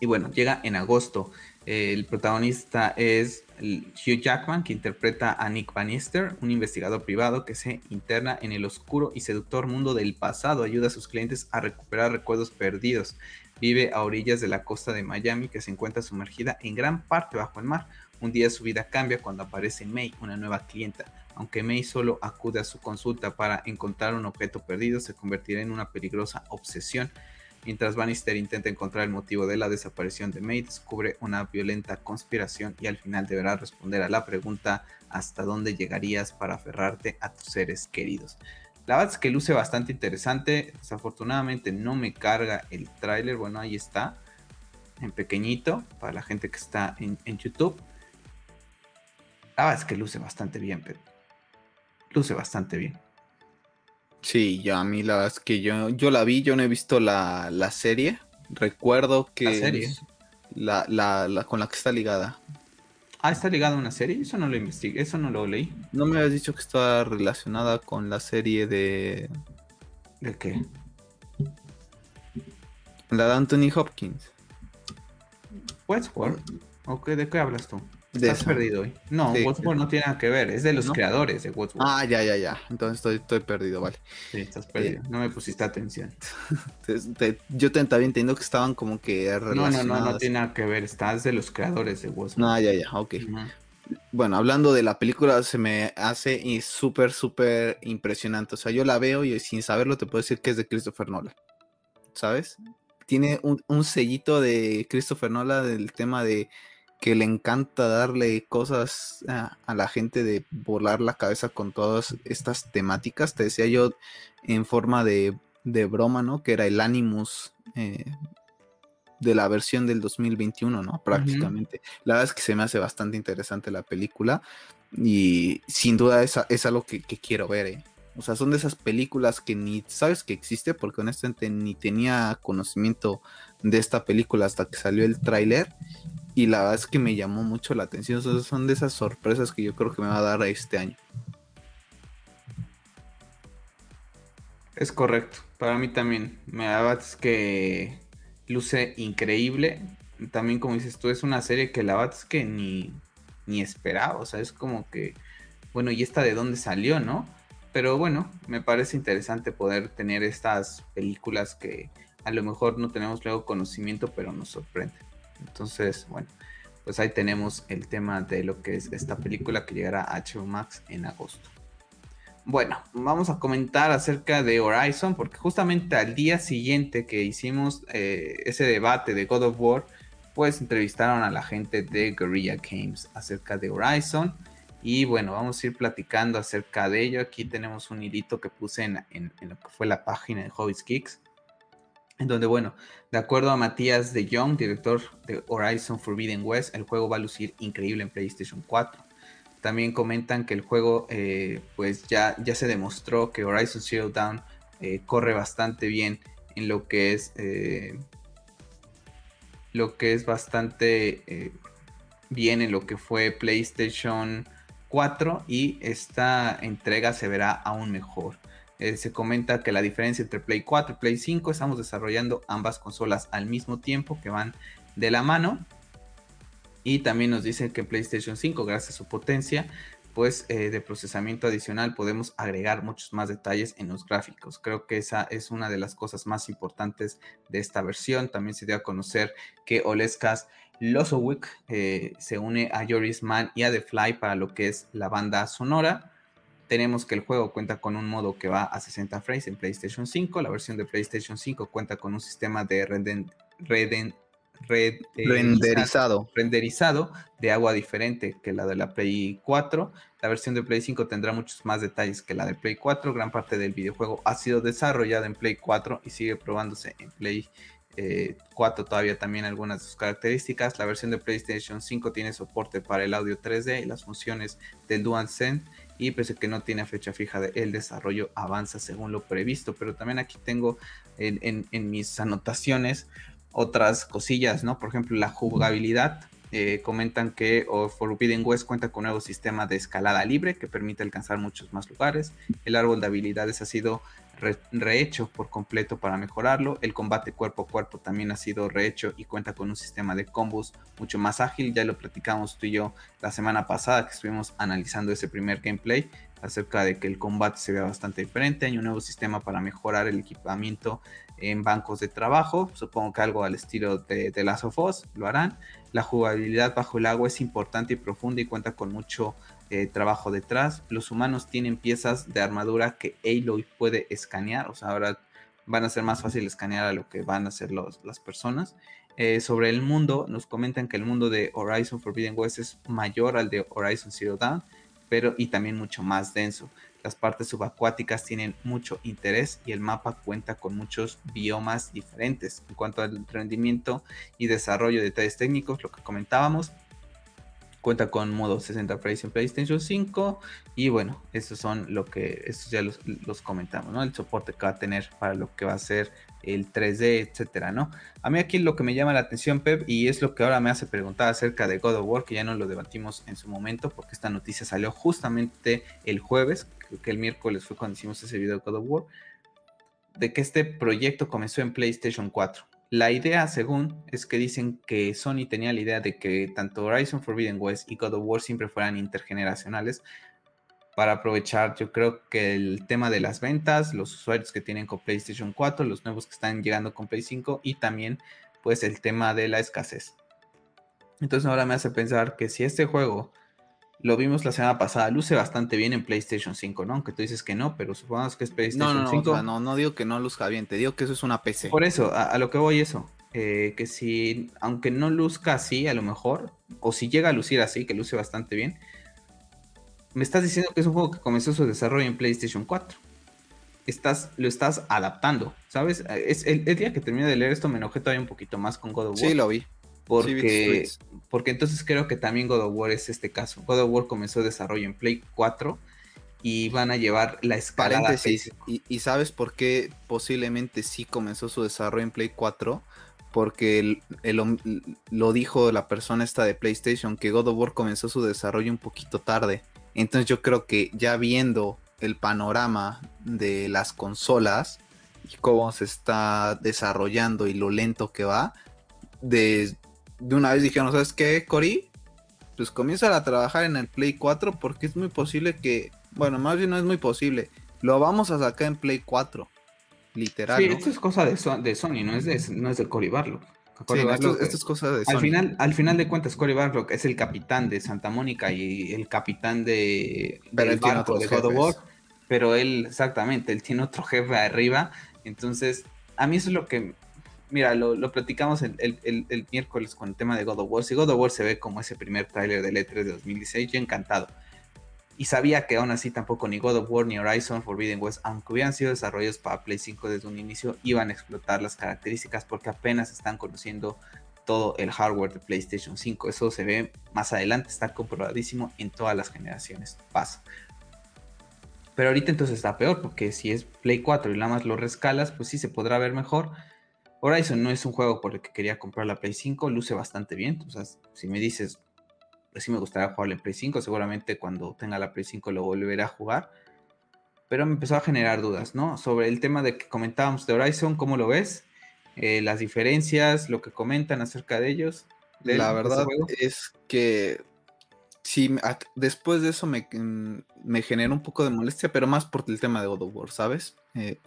Y bueno, llega en agosto. el protagonista es Hugh Jackman, que interpreta a Nick Bannister, un investigador privado que se interna en el oscuro y seductor mundo del pasado, ayuda a sus clientes a recuperar recuerdos perdidos. Vive a orillas de la costa de Miami, que se encuentra sumergida en gran parte bajo el mar. Un día su vida cambia cuando aparece May, una nueva clienta. Aunque May solo acude a su consulta para encontrar un objeto perdido, se convertirá en una peligrosa obsesión Mientras Bannister intenta encontrar el motivo de la desaparición de May, descubre una violenta conspiración y al final deberá responder a la pregunta ¿hasta dónde llegarías para aferrarte a tus seres queridos? La verdad es que luce bastante interesante. Desafortunadamente no me carga el tráiler. Bueno, ahí está. En pequeñito. Para la gente que está en, YouTube. La verdad es que luce bastante bien, pero luce bastante bien. Sí, yo a mí la verdad es que yo, yo la vi, yo no he visto la, serie. Recuerdo que... La serie. La, la, con la que está ligada. Ah, está ligada a una serie. Eso no lo investigué, eso no lo leí. No me habías dicho que estaba relacionada con la serie de. ¿De qué? La de Anthony Hopkins. Westworld. ¿O ¿De qué hablas tú? Estás perdido hoy. No, sí, no tiene nada que ver, es de los creadores de Westworld. Ah, ya, ya, ya. Entonces estoy, estoy perdido, vale. Sí, estás perdido. Eh, no me pusiste atención. (laughs) yo te, también entiendo que estaban como que relacionadas. No, no, no, no tiene nada que ver. Estás de los creadores de Westworld. Ah, ya, ya, ok. Bueno, hablando de la película, se me hace súper, súper impresionante. O sea, yo la veo y sin saberlo te puedo decir que es de Christopher Nolan. ¿Sabes? Tiene un, un sellito de Christopher Nolan del tema de que le encanta darle cosas a, la gente de volar la cabeza con todas estas temáticas. Te decía yo en forma de de broma, ¿no? Que era el Animus eh, de la versión del 2021, ¿no? Prácticamente. La verdad es que se me hace bastante interesante la película y sin duda es, es algo que, quiero ver, ¿eh? O sea, son de esas películas que ni sabes que existe porque honestamente ni tenía conocimiento de esta película hasta que salió el tráiler y la verdad es que me llamó mucho la atención. son de esas sorpresas que yo creo que me va a dar este año. Es correcto, para mí también. Me da que luce increíble. También como dices tú, es una serie que la verdad es que ni, ni esperaba. O sea, es como que, bueno, ¿y esta de dónde salió, no? Pero bueno, me parece interesante poder tener estas películas que a lo mejor no tenemos luego conocimiento, pero nos sorprenden. Entonces, bueno, pues ahí tenemos el tema de lo que es esta película que llegará a HBO Max en agosto. Bueno, vamos a comentar acerca de Horizon, porque justamente al día siguiente que hicimos eh, ese debate de God of War, pues entrevistaron a la gente de Guerrilla Games acerca de Horizon. Y bueno, vamos a ir platicando acerca de ello. Aquí tenemos un hilito que puse en, lo que fue la página de Hobbies Kicks. En donde, bueno, de acuerdo a Matías de Jong, director de Horizon Forbidden West, el juego va a lucir increíble en PlayStation 4. También comentan que el juego, eh, pues ya, ya se demostró que Horizon Zero Dawn eh, corre bastante bien en lo que es eh, lo que es bastante bien en lo que fue PlayStation 4 y esta entrega se verá aún mejor. Se comenta que la diferencia entre Play 4 y Play 5 estamos desarrollando ambas consolas al mismo tiempo que van de la mano y también nos dicen que PlayStation 5, gracias a su potencia, pues eh, de procesamiento adicional podemos agregar muchos más detalles en los gráficos. Creo que esa es una de las cosas más importantes de esta versión. También se dio a conocer que Oleskas Losowick eh, se une a Joris Mann y a The Fly para lo que es la banda sonora. Tenemos que el juego cuenta con un modo que va a 60 frames en PlayStation 5. La versión de PlayStation 5 cuenta con un sistema de reden, reden, renderizado. renderizado de agua diferente que la de la Play 4. La versión de Play 5 tendrá muchos más detalles que la de Play 4. Gran parte del videojuego ha sido desarrollada en Play 4 y sigue probándose en Play 4 eh, todavía también algunas de sus características. La versión de PlayStation 5 tiene soporte para el audio 3D y las funciones del DualSense y pese que no tiene fecha fija de el desarrollo avanza según lo previsto. Pero también aquí tengo en mis anotaciones otras cosillas, ¿no? Por ejemplo, la jugabilidad. Eh, comentan que Forbidden West cuenta con un nuevo sistema de escalada libre que permite alcanzar muchos más lugares. El árbol de habilidades ha sido rehecho por completo para mejorarlo. El combate cuerpo a cuerpo también ha sido rehecho y cuenta con un sistema de combos mucho más ágil. Ya lo platicamos tú y yo la semana pasada que estuvimos analizando ese primer gameplay acerca de que el combate se vea bastante diferente. Hay un nuevo sistema para mejorar el equipamiento en bancos de trabajo. Supongo que algo al estilo de, de Last of Us lo harán. La jugabilidad bajo el agua es importante y profunda y cuenta con mucho eh, trabajo detrás. Los humanos tienen piezas de armadura que Aloy puede escanear. O sea, ahora van a ser más fácil escanear a lo que van a hacer las personas. Eh, sobre el mundo, nos comentan que el mundo de Horizon Forbidden West es mayor al de Horizon Zero Dawn, pero y también mucho más denso. Las partes subacuáticas tienen mucho interés y el mapa cuenta con muchos biomas diferentes. En cuanto al rendimiento y desarrollo de detalles técnicos, lo que comentábamos, cuenta con modo 60 frames en PlayStation 5 y bueno, esos son lo que, estos ya los, los, comentamos, ¿no? El soporte que va a tener para lo que va a ser el 3D, etcétera, ¿no? A mí aquí lo que me llama la atención, Pep, y es lo que ahora me hace preguntar acerca de God of War, que ya no lo debatimos en su momento, porque esta noticia salió justamente el jueves, que el miércoles fue cuando hicimos ese video de God of War, de que este proyecto comenzó en PlayStation 4. La idea, según, es que dicen que Sony tenía la idea de que tanto Horizon Forbidden West y God of War siempre fueran intergeneracionales, para aprovechar, yo creo que el tema de las ventas, los usuarios que tienen con PlayStation 4, los nuevos que están llegando con Play 5 y también pues el tema de la escasez. Entonces ahora me hace pensar que si este juego lo vimos la semana pasada, luce bastante bien en PlayStation 5, ¿no? Aunque tú dices que no, pero supongamos que es PlayStation no, no, 5. No, no, digo que no luzca bien, te digo que eso es una PC. Por eso, a, lo que voy eso, eh, que si, aunque no luzca así, a lo mejor, o si llega a lucir así, que luce bastante bien, me estás diciendo que es un juego que comenzó su desarrollo en PlayStation 4. estás, lo estás adaptando, ¿sabes? Es, el, día que terminé de leer esto me enojé todavía un poquito más con God of War. Sí, lo vi. Porque, porque entonces creo que también God of War es este caso. God of War comenzó desarrollo en Play 4 y van a llevar la escalada. Paréntesis, y, y, sabes por qué posiblemente sí comenzó su desarrollo en Play 4? Porque lo dijo la persona esta de PlayStation, que God of War comenzó su desarrollo un poquito tarde. Entonces yo creo que ya viendo el panorama de las consolas y cómo se está desarrollando y lo lento que va, de, de una vez dijeron, ¿sabes qué, Cory? Pues comienza a trabajar en el Play 4 porque es muy posible que bueno, más bien no es muy posible. Lo vamos a sacar en Play 4. Literal. Sí, esto es cosa de, Sony, no es de, no es de Cory Barlock. esto, es cosa de Sony. Al final, al final de cuentas, Cory Barlock es el capitán de Santa Mónica y el capitán de, pero barco de God of War. Pero él, exactamente, él tiene otro jefe arriba. Entonces, a mí eso es lo que. Mira, lo, platicamos el, el, miércoles con el tema de God of War. Si God of War se ve como ese primer tráiler del E3 de 2016, yo encantado y sabía que aún así tampoco ni God of War ni Horizon Forbidden West, aunque hubieran sido desarrollos para Play 5 desde un inicio, iban a explotar las características porque apenas están conociendo todo el hardware de PlayStation 5. Eso se ve más adelante, está comprobadísimo en todas las generaciones. Pero ahorita entonces está peor, porque si es Play 4 y nada más lo rescalas, pues sí se podrá ver mejor. Horizon no es un juego por el que quería comprar la Play 5, luce bastante bien. O sea, si me dices, sí me gustaría jugarlo en Play 5, seguramente cuando tenga la Play 5 lo volveré a jugar. Pero me empezó a generar dudas, ¿no? Sobre el tema de que comentábamos de Horizon, ¿cómo lo ves? Eh, las diferencias, lo que comentan acerca de ellos. la verdad es que sí, después de eso me, me generó un poco de molestia, pero más por el tema de God of War, ¿sabes? Eh,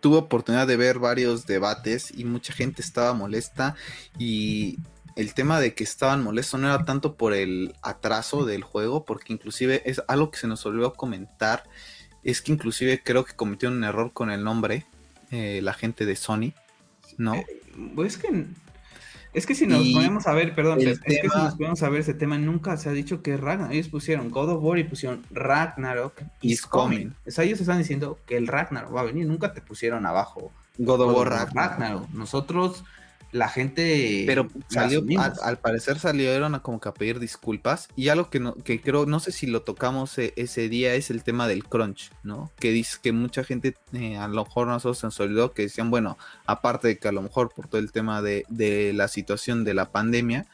tuve oportunidad de ver varios debates y mucha gente estaba molesta y el tema de que estaban molestos no era tanto por el atraso del juego, porque inclusive es algo que se nos olvidó comentar, es que inclusive creo que cometieron un error con el nombre, eh, la gente de Sony, ¿no? Eh, pues es que es que si nos ponemos a ver, perdón, es que si nos ponemos a ver ese tema, nunca se ha dicho que Ragnarok. Ellos pusieron God of War y pusieron Ragnarok is coming. O sea, ellos están diciendo que el Ragnarok va a venir. Nunca te pusieron abajo God of War Ragnarok. Nosotros la gente. Pero salió, al, parecer salieron a como que a pedir disculpas. Y algo que, no, que creo, no sé si lo tocamos e, ese día, es el tema del crunch, ¿no? Que dice que mucha gente, eh, a lo mejor nosotros se nos olvidó que decían, bueno, aparte de que a lo mejor por todo el tema de, de la situación de la pandemia,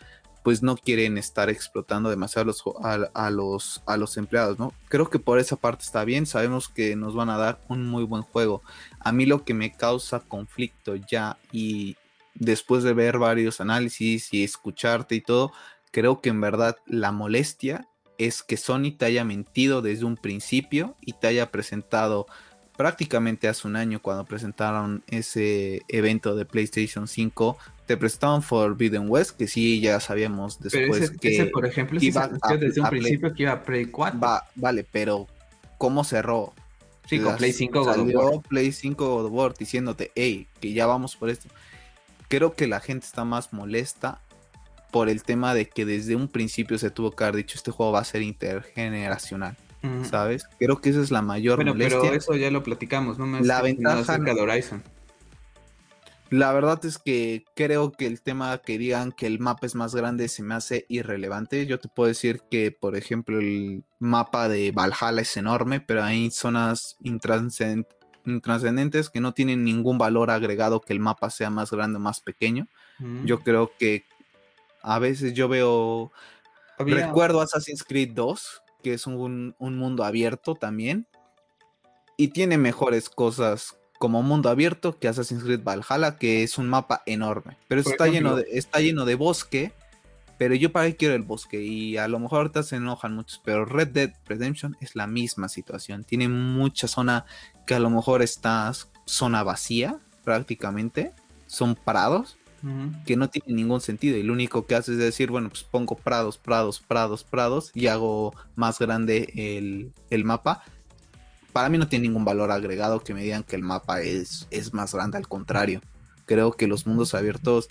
pues no quieren estar explotando demasiado a, los, a los empleados, ¿no? Creo que por esa parte está bien, sabemos que nos van a dar un muy buen juego. A mí lo que me causa conflicto ya y, después de ver varios análisis y escucharte y todo, creo que en verdad la molestia es que Sony te haya mentido desde un principio y te haya presentado prácticamente hace un año cuando presentaron ese evento de PlayStation 5 te presentaban Forbidden West que sí ya sabíamos después que por ejemplo iba desde un principio que iba a Play 4 vale pero cómo cerró sí con Play 5 God Play 5 God of War diciéndote hey que ya vamos por esto creo que la gente está más molesta por el tema de que desde un principio se tuvo que haber dicho este juego va a ser intergeneracional. ¿Sabes? Creo que esa es la mayor bueno, Pero eso ya lo platicamos, no me la ventaja de Horizon. La verdad es que creo que el tema que digan que el mapa es más grande se me hace irrelevante. Yo te puedo decir que, por ejemplo, el mapa de Valhalla es enorme, pero hay zonas intranscendentes trascendentes que no tienen ningún valor agregado que el mapa sea más grande o más pequeño. Mm. Yo creo que a veces yo veo... Recuerdo Assassin's Creed 2, que es un, mundo abierto también. Y tiene mejores cosas como mundo abierto que Assassin's Creed Valhalla, que es un mapa enorme. Pero está, lleno de, está lleno de bosque. Pero yo para qué quiero el bosque. Y a lo mejor ahorita se enojan muchos. Pero Red Dead Redemption es la misma situación. Tiene mucha zona que a lo mejor está zona vacía prácticamente, son prados que no tienen ningún sentido y lo único que hace es decir, bueno, pues pongo prados, prados, prados, prados y hago más grande el, mapa. Para mí no tiene ningún valor agregado que me digan que el mapa es, es más grande, al contrario. Creo que los mundos abiertos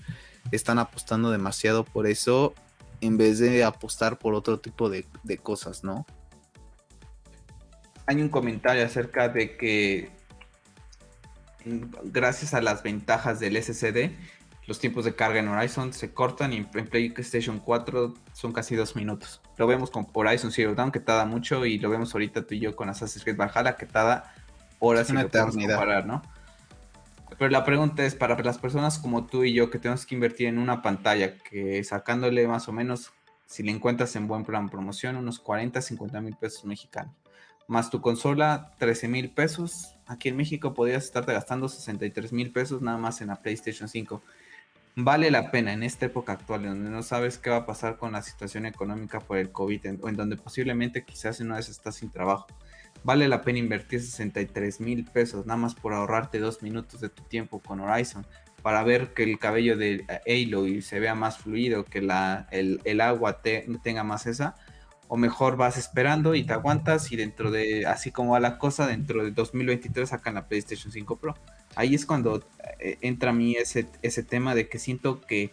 están apostando demasiado por eso en vez de apostar por otro tipo de, de cosas, ¿no? hay un comentario acerca de que gracias a las ventajas del SSD, los tiempos de carga en Horizon se cortan y en PlayStation 4 son casi dos minutos. Lo vemos con Horizon Zero Dawn que tarda mucho y lo vemos ahorita tú y yo con Assassin's Creed Valhalla que tarda horas y eternidad. ¿no? Pero la pregunta es para las personas como tú y yo que tenemos que invertir en una pantalla que sacándole más o menos, si le encuentras en buen plan promoción, unos 40, 50 mil pesos mexicanos. Más tu consola, 13 mil pesos. Aquí en México podrías estarte gastando 63 mil pesos nada más en la PlayStation 5 vale la pena en esta época actual, en donde no sabes qué va a pasar con la situación económica por el COVID, o en donde posiblemente quizás una vez estás sin trabajo. Vale la pena invertir 63 mil pesos nada más por ahorrarte dos minutos de tu tiempo con Horizon para ver que el cabello de Halo se vea más fluido, que la, el, agua tenga más esa, o mejor vas esperando y te aguantas y dentro de, así como va la cosa, dentro de 2023 sacan la PlayStation 5 Pro. Ahí es cuando eh, entra a mí ese, ese tema de que siento que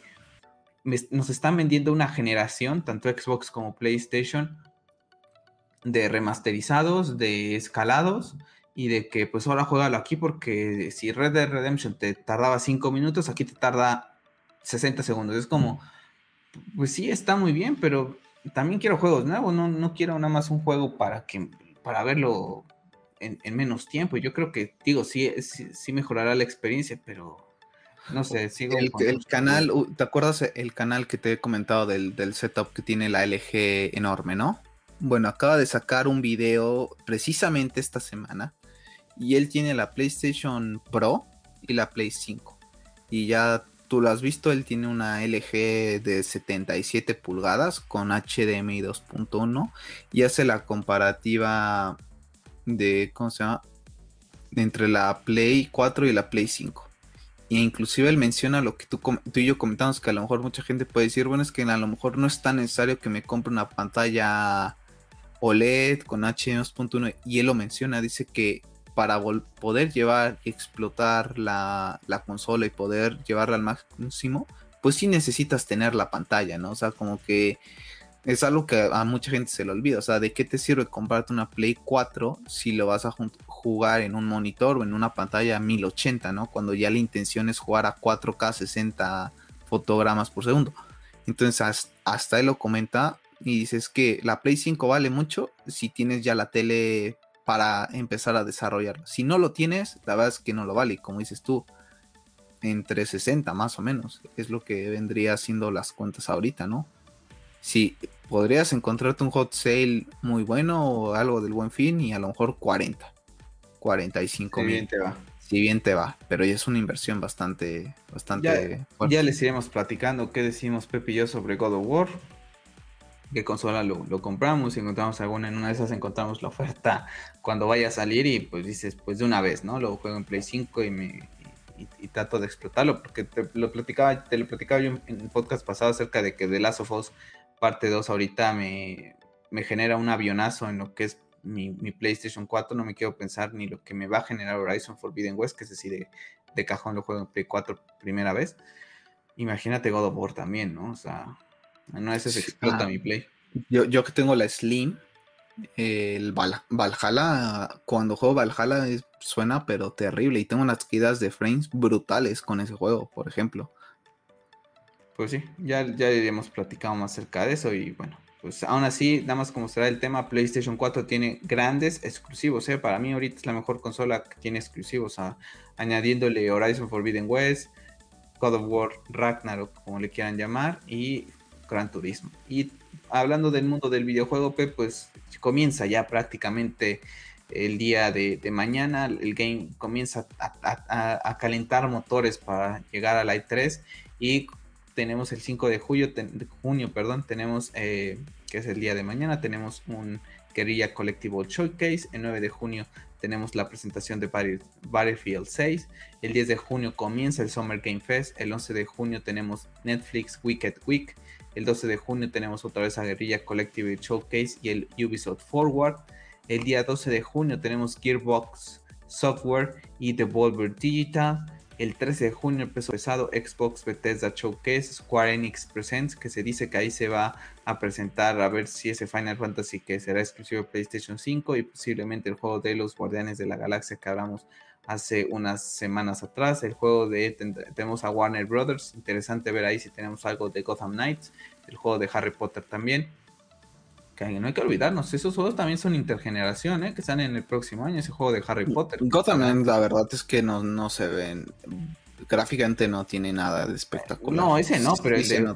nos están vendiendo una generación, tanto Xbox como PlayStation, de remasterizados, de escalados y de que pues ahora juégalo aquí porque si Red Dead Redemption te tardaba 5 minutos, aquí te tarda 60 segundos. Es como, pues sí, está muy bien, pero también quiero juegos nuevos, no, no quiero nada más un juego para que para verlo en, menos tiempo. Yo creo que, digo, sí, sí, mejorará la experiencia, pero no sé, sigo. El, el canal, ¿te acuerdas el canal que te he comentado del, del, setup que tiene la LG enorme, no? Bueno, acaba de sacar un video precisamente esta semana y él tiene la PlayStation Pro y la Play 5. Y ya tú lo has visto, él tiene una LG de 77 pulgadas con HDMI 2.1 y hace la comparativa de, ¿cómo se llama? entre la Play 4 y la Play 5. E inclusive él menciona lo que tú, tú, y yo comentamos, que a lo mejor mucha gente puede decir, bueno, es que a lo mejor no es tan necesario que me compre una pantalla OLED con H2.1. Y él lo menciona, dice que para poder llevar y explotar la, la, consola y poder llevarla al máximo, pues sí necesitas tener la pantalla, ¿no? O sea, como que es algo que a mucha gente se le olvida. O sea, ¿de qué te sirve comprarte una Play 4 si lo vas a jugar en un monitor o en una pantalla 1080, ¿no? Cuando ya la intención es jugar a 4K 60 fotogramas por segundo. Entonces, hasta él lo comenta y dices que la Play 5 vale mucho si tienes ya la tele para empezar a desarrollarla. Si no lo tienes, la verdad es que no lo vale. Como dices tú, entre 60 más o menos. Es lo que vendría siendo las cuentas ahorita, ¿no? sí, podrías encontrarte un hot sale muy bueno o algo del buen fin y a lo mejor 40, 45 si bien te va. Si bien te va, pero ya es una inversión bastante, bastante ya, Ya les iremos platicando qué decimos Pepe y yo sobre God of War. Qué consola lo, compramos, si encontramos alguna en una de esas, encontramos la oferta cuando vaya a salir y pues dices, pues de una vez, ¿no? Lo juego en Play 5 y me, y, trato de explotarlo, porque te lo platicaba, te lo platicaba yo en el podcast pasado acerca de que The Last of Us parte 2 ahorita me, genera un avionazo en lo que es mi, PlayStation 4. No me quiero pensar ni lo que me va a generar Horizon Forbidden West, que es decir, de, cajón lo juego en Play 4 primera vez. Imagínate God of War también, ¿no? O sea, no es se explota mi Play. Yo, yo que tengo la Slim, el Valhalla, cuando juego Valhalla suena pero terrible y tengo unas caídas de frames brutales con ese juego, por ejemplo. Pues sí, ya, ya iremos platicado más acerca de eso y bueno, pues aún así, nada más como será el tema, PlayStation 4 tiene grandes exclusivos, ¿eh? para mí ahorita es la mejor consola que tiene exclusivos, añadiéndole Horizon Forbidden West, God of War Ragnarok, como le quieran llamar, y Gran Turismo. Y hablando del mundo del videojuego, pues comienza ya prácticamente el día de, mañana, el game comienza a, calentar motores para llegar a la i3 y tenemos el 5 de, julio, junio, perdón, tenemos, eh, que es el día de mañana, tenemos un Guerrilla Collectible Showcase. El 9 de junio tenemos la presentación de Battlefield 6. El 10 de junio comienza el Summer Game Fest. El 11 de junio tenemos Netflix Wicked Week. El 12 de junio tenemos otra vez a Guerrilla Collectible Showcase y el Ubisoft Forward. El día 12 de junio tenemos Gearbox Software y Devolver Digital. El 13 de junio, el peso pesado, Xbox Bethesda Showcase, Square Enix Presents, que se dice que ahí se va a presentar a ver si ese Final Fantasy que será exclusivo de PlayStation 5 y posiblemente el juego de los Guardianes de la Galaxia que hablamos hace unas semanas atrás. El juego de tenemos a Warner Brothers, interesante ver ahí si tenemos algo de Gotham Knights, el juego de Harry Potter también. Que no hay que olvidarnos, esos juegos también son intergeneración, ¿eh? que están en el próximo año, ese juego de Harry Potter. Gotham, la verdad es que no, no se ven gráficamente no tiene nada de espectacular. No, ese no, pero el de,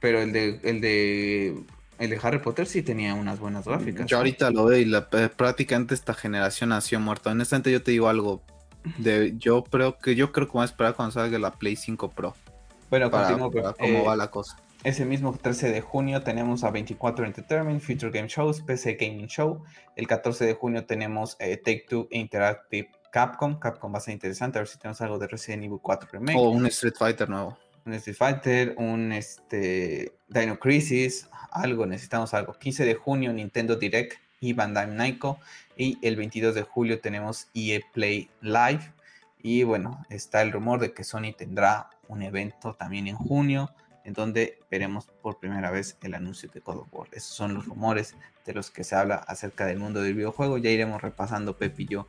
pero el de el de el de Harry Potter sí tenía unas buenas gráficas. Yo ahorita lo veo y la, eh, prácticamente esta generación sido muerta. Honestamente yo te digo algo, de, yo creo que yo creo que voy a esperar cuando salga la Play 5 Pro. Bueno, para, cómo eh, va la cosa. Ese mismo 13 de junio tenemos a 24 Entertainment, Future Game Shows, PC Gaming Show. El 14 de junio tenemos eh, Take Two Interactive Capcom. Capcom va a ser interesante, a ver si tenemos algo de Resident Evil 4 Remake. O un Street Fighter nuevo. Un Street Fighter, un este, Dino Crisis, algo, necesitamos algo. 15 de junio Nintendo Direct y Bandai Namco. Y el 22 de julio tenemos EA Play Live. Y bueno, está el rumor de que Sony tendrá un evento también en junio, en donde veremos por primera vez el anuncio de God of War. Esos son los rumores de los que se habla acerca del mundo del videojuego. Ya iremos repasando, Pep y yo,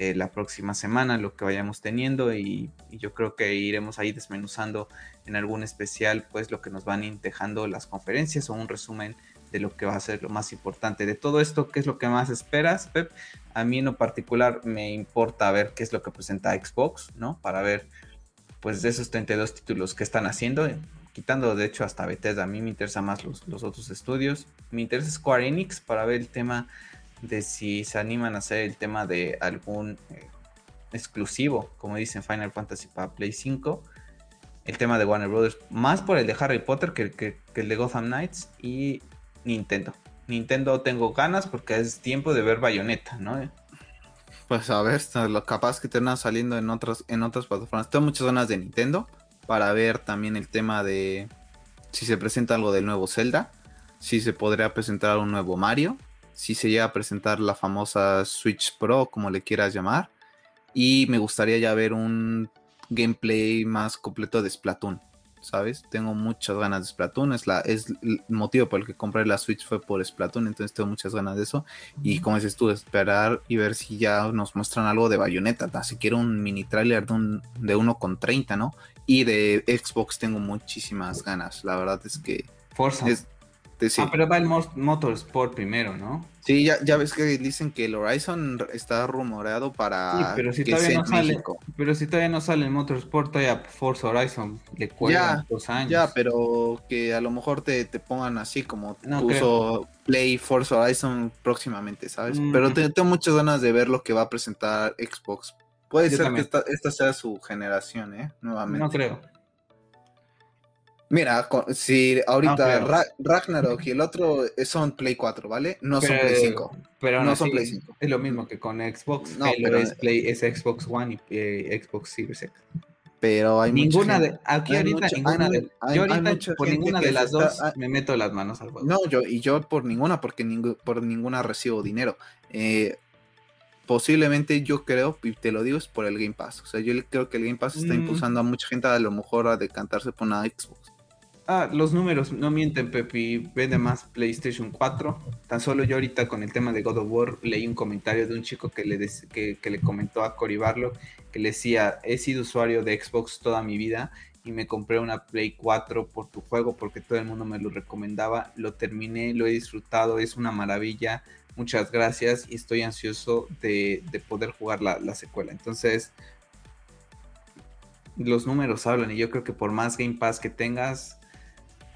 eh, la próxima semana lo que vayamos teniendo y, yo creo que iremos ahí desmenuzando en algún especial pues lo que nos van dejando las conferencias o un resumen de lo que va a ser lo más importante. De todo esto, ¿qué es lo que más esperas, Pep? A mí en lo particular me importa ver qué es lo que presenta Xbox, ¿no? Para ver, pues, de esos 32 títulos que están haciendo, quitando de hecho hasta Bethesda. A mí me interesa más los, los otros estudios. Me interesa Square Enix para ver el tema de si se animan a hacer el tema de algún eh, exclusivo, como dicen Final Fantasy para Play 5 el tema de Warner Brothers, más por el de Harry Potter que, que, el de Gotham Knights y Nintendo. Nintendo tengo ganas porque es tiempo de ver Bayonetta, ¿no? Pues a ver, lo capaz que terminan saliendo en otras, en otras plataformas. Tengo muchas ganas de Nintendo para ver también el tema de si se presenta algo del nuevo Zelda, si se podría presentar un nuevo Mario, si se llega a presentar la famosa Switch Pro, como le quieras llamar. Y me gustaría ya ver un gameplay más completo de Splatoon. ¿Sabes? Tengo muchas ganas de Splatoon. Es, la, es el motivo por el que compré la Switch fue por Splatoon. Entonces tengo muchas ganas de eso. Y como dices tú, esperar y ver si ya nos muestran algo de Bayonetta. Si quiero un mini trailer de, un, de 1.30, ¿no? Y de Xbox tengo muchísimas ganas. La verdad es que. Forza. Ah, pero va el Motorsport primero, ¿no? Sí, ya, ya ves que dicen que el Horizon está rumoreado para. Sí, pero si todavía no sale. Pero si todavía no sale el Motorsport, todavía Forza Horizon le cuelgan dos años. Ya, pero que a lo mejor te, pongan así como uso Play Forza Horizon próximamente, ¿sabes? Mm. Pero tengo muchas ganas de ver lo que va a presentar Xbox. Puede ser que esta, esta sea su generación, ¿eh? Nuevamente. No creo. Mira, si ahorita Ragnarok y el otro son Play 4, ¿vale? No son Play 5. Pero no son Play 5. Es lo mismo que con Xbox. No, pero es, Play, es Xbox One y eh, Xbox Series X. Pero hay ninguna de aquí ahorita ninguna de yo ahorita por ninguna de las dos me meto las manos al. No, yo y yo por ninguna porque por ninguna recibo dinero. Eh, posiblemente yo creo, y te lo digo, es por el Game Pass. O sea, yo creo que el Game Pass está mm. impulsando a mucha gente a lo mejor a decantarse por una Xbox. Ah, los números no mienten, Pepi. Vende más PlayStation 4. Tan solo yo ahorita con el tema de God of War leí un comentario de un chico que le, que, le comentó a Cory Barlow que le decía, he sido usuario de Xbox toda mi vida y me compré una Play 4 por tu juego porque todo el mundo me lo recomendaba. Lo terminé, lo he disfrutado, es una maravilla. Muchas gracias y estoy ansioso de, poder jugar la secuela. Entonces, los números hablan y yo creo que por más Game Pass que tengas,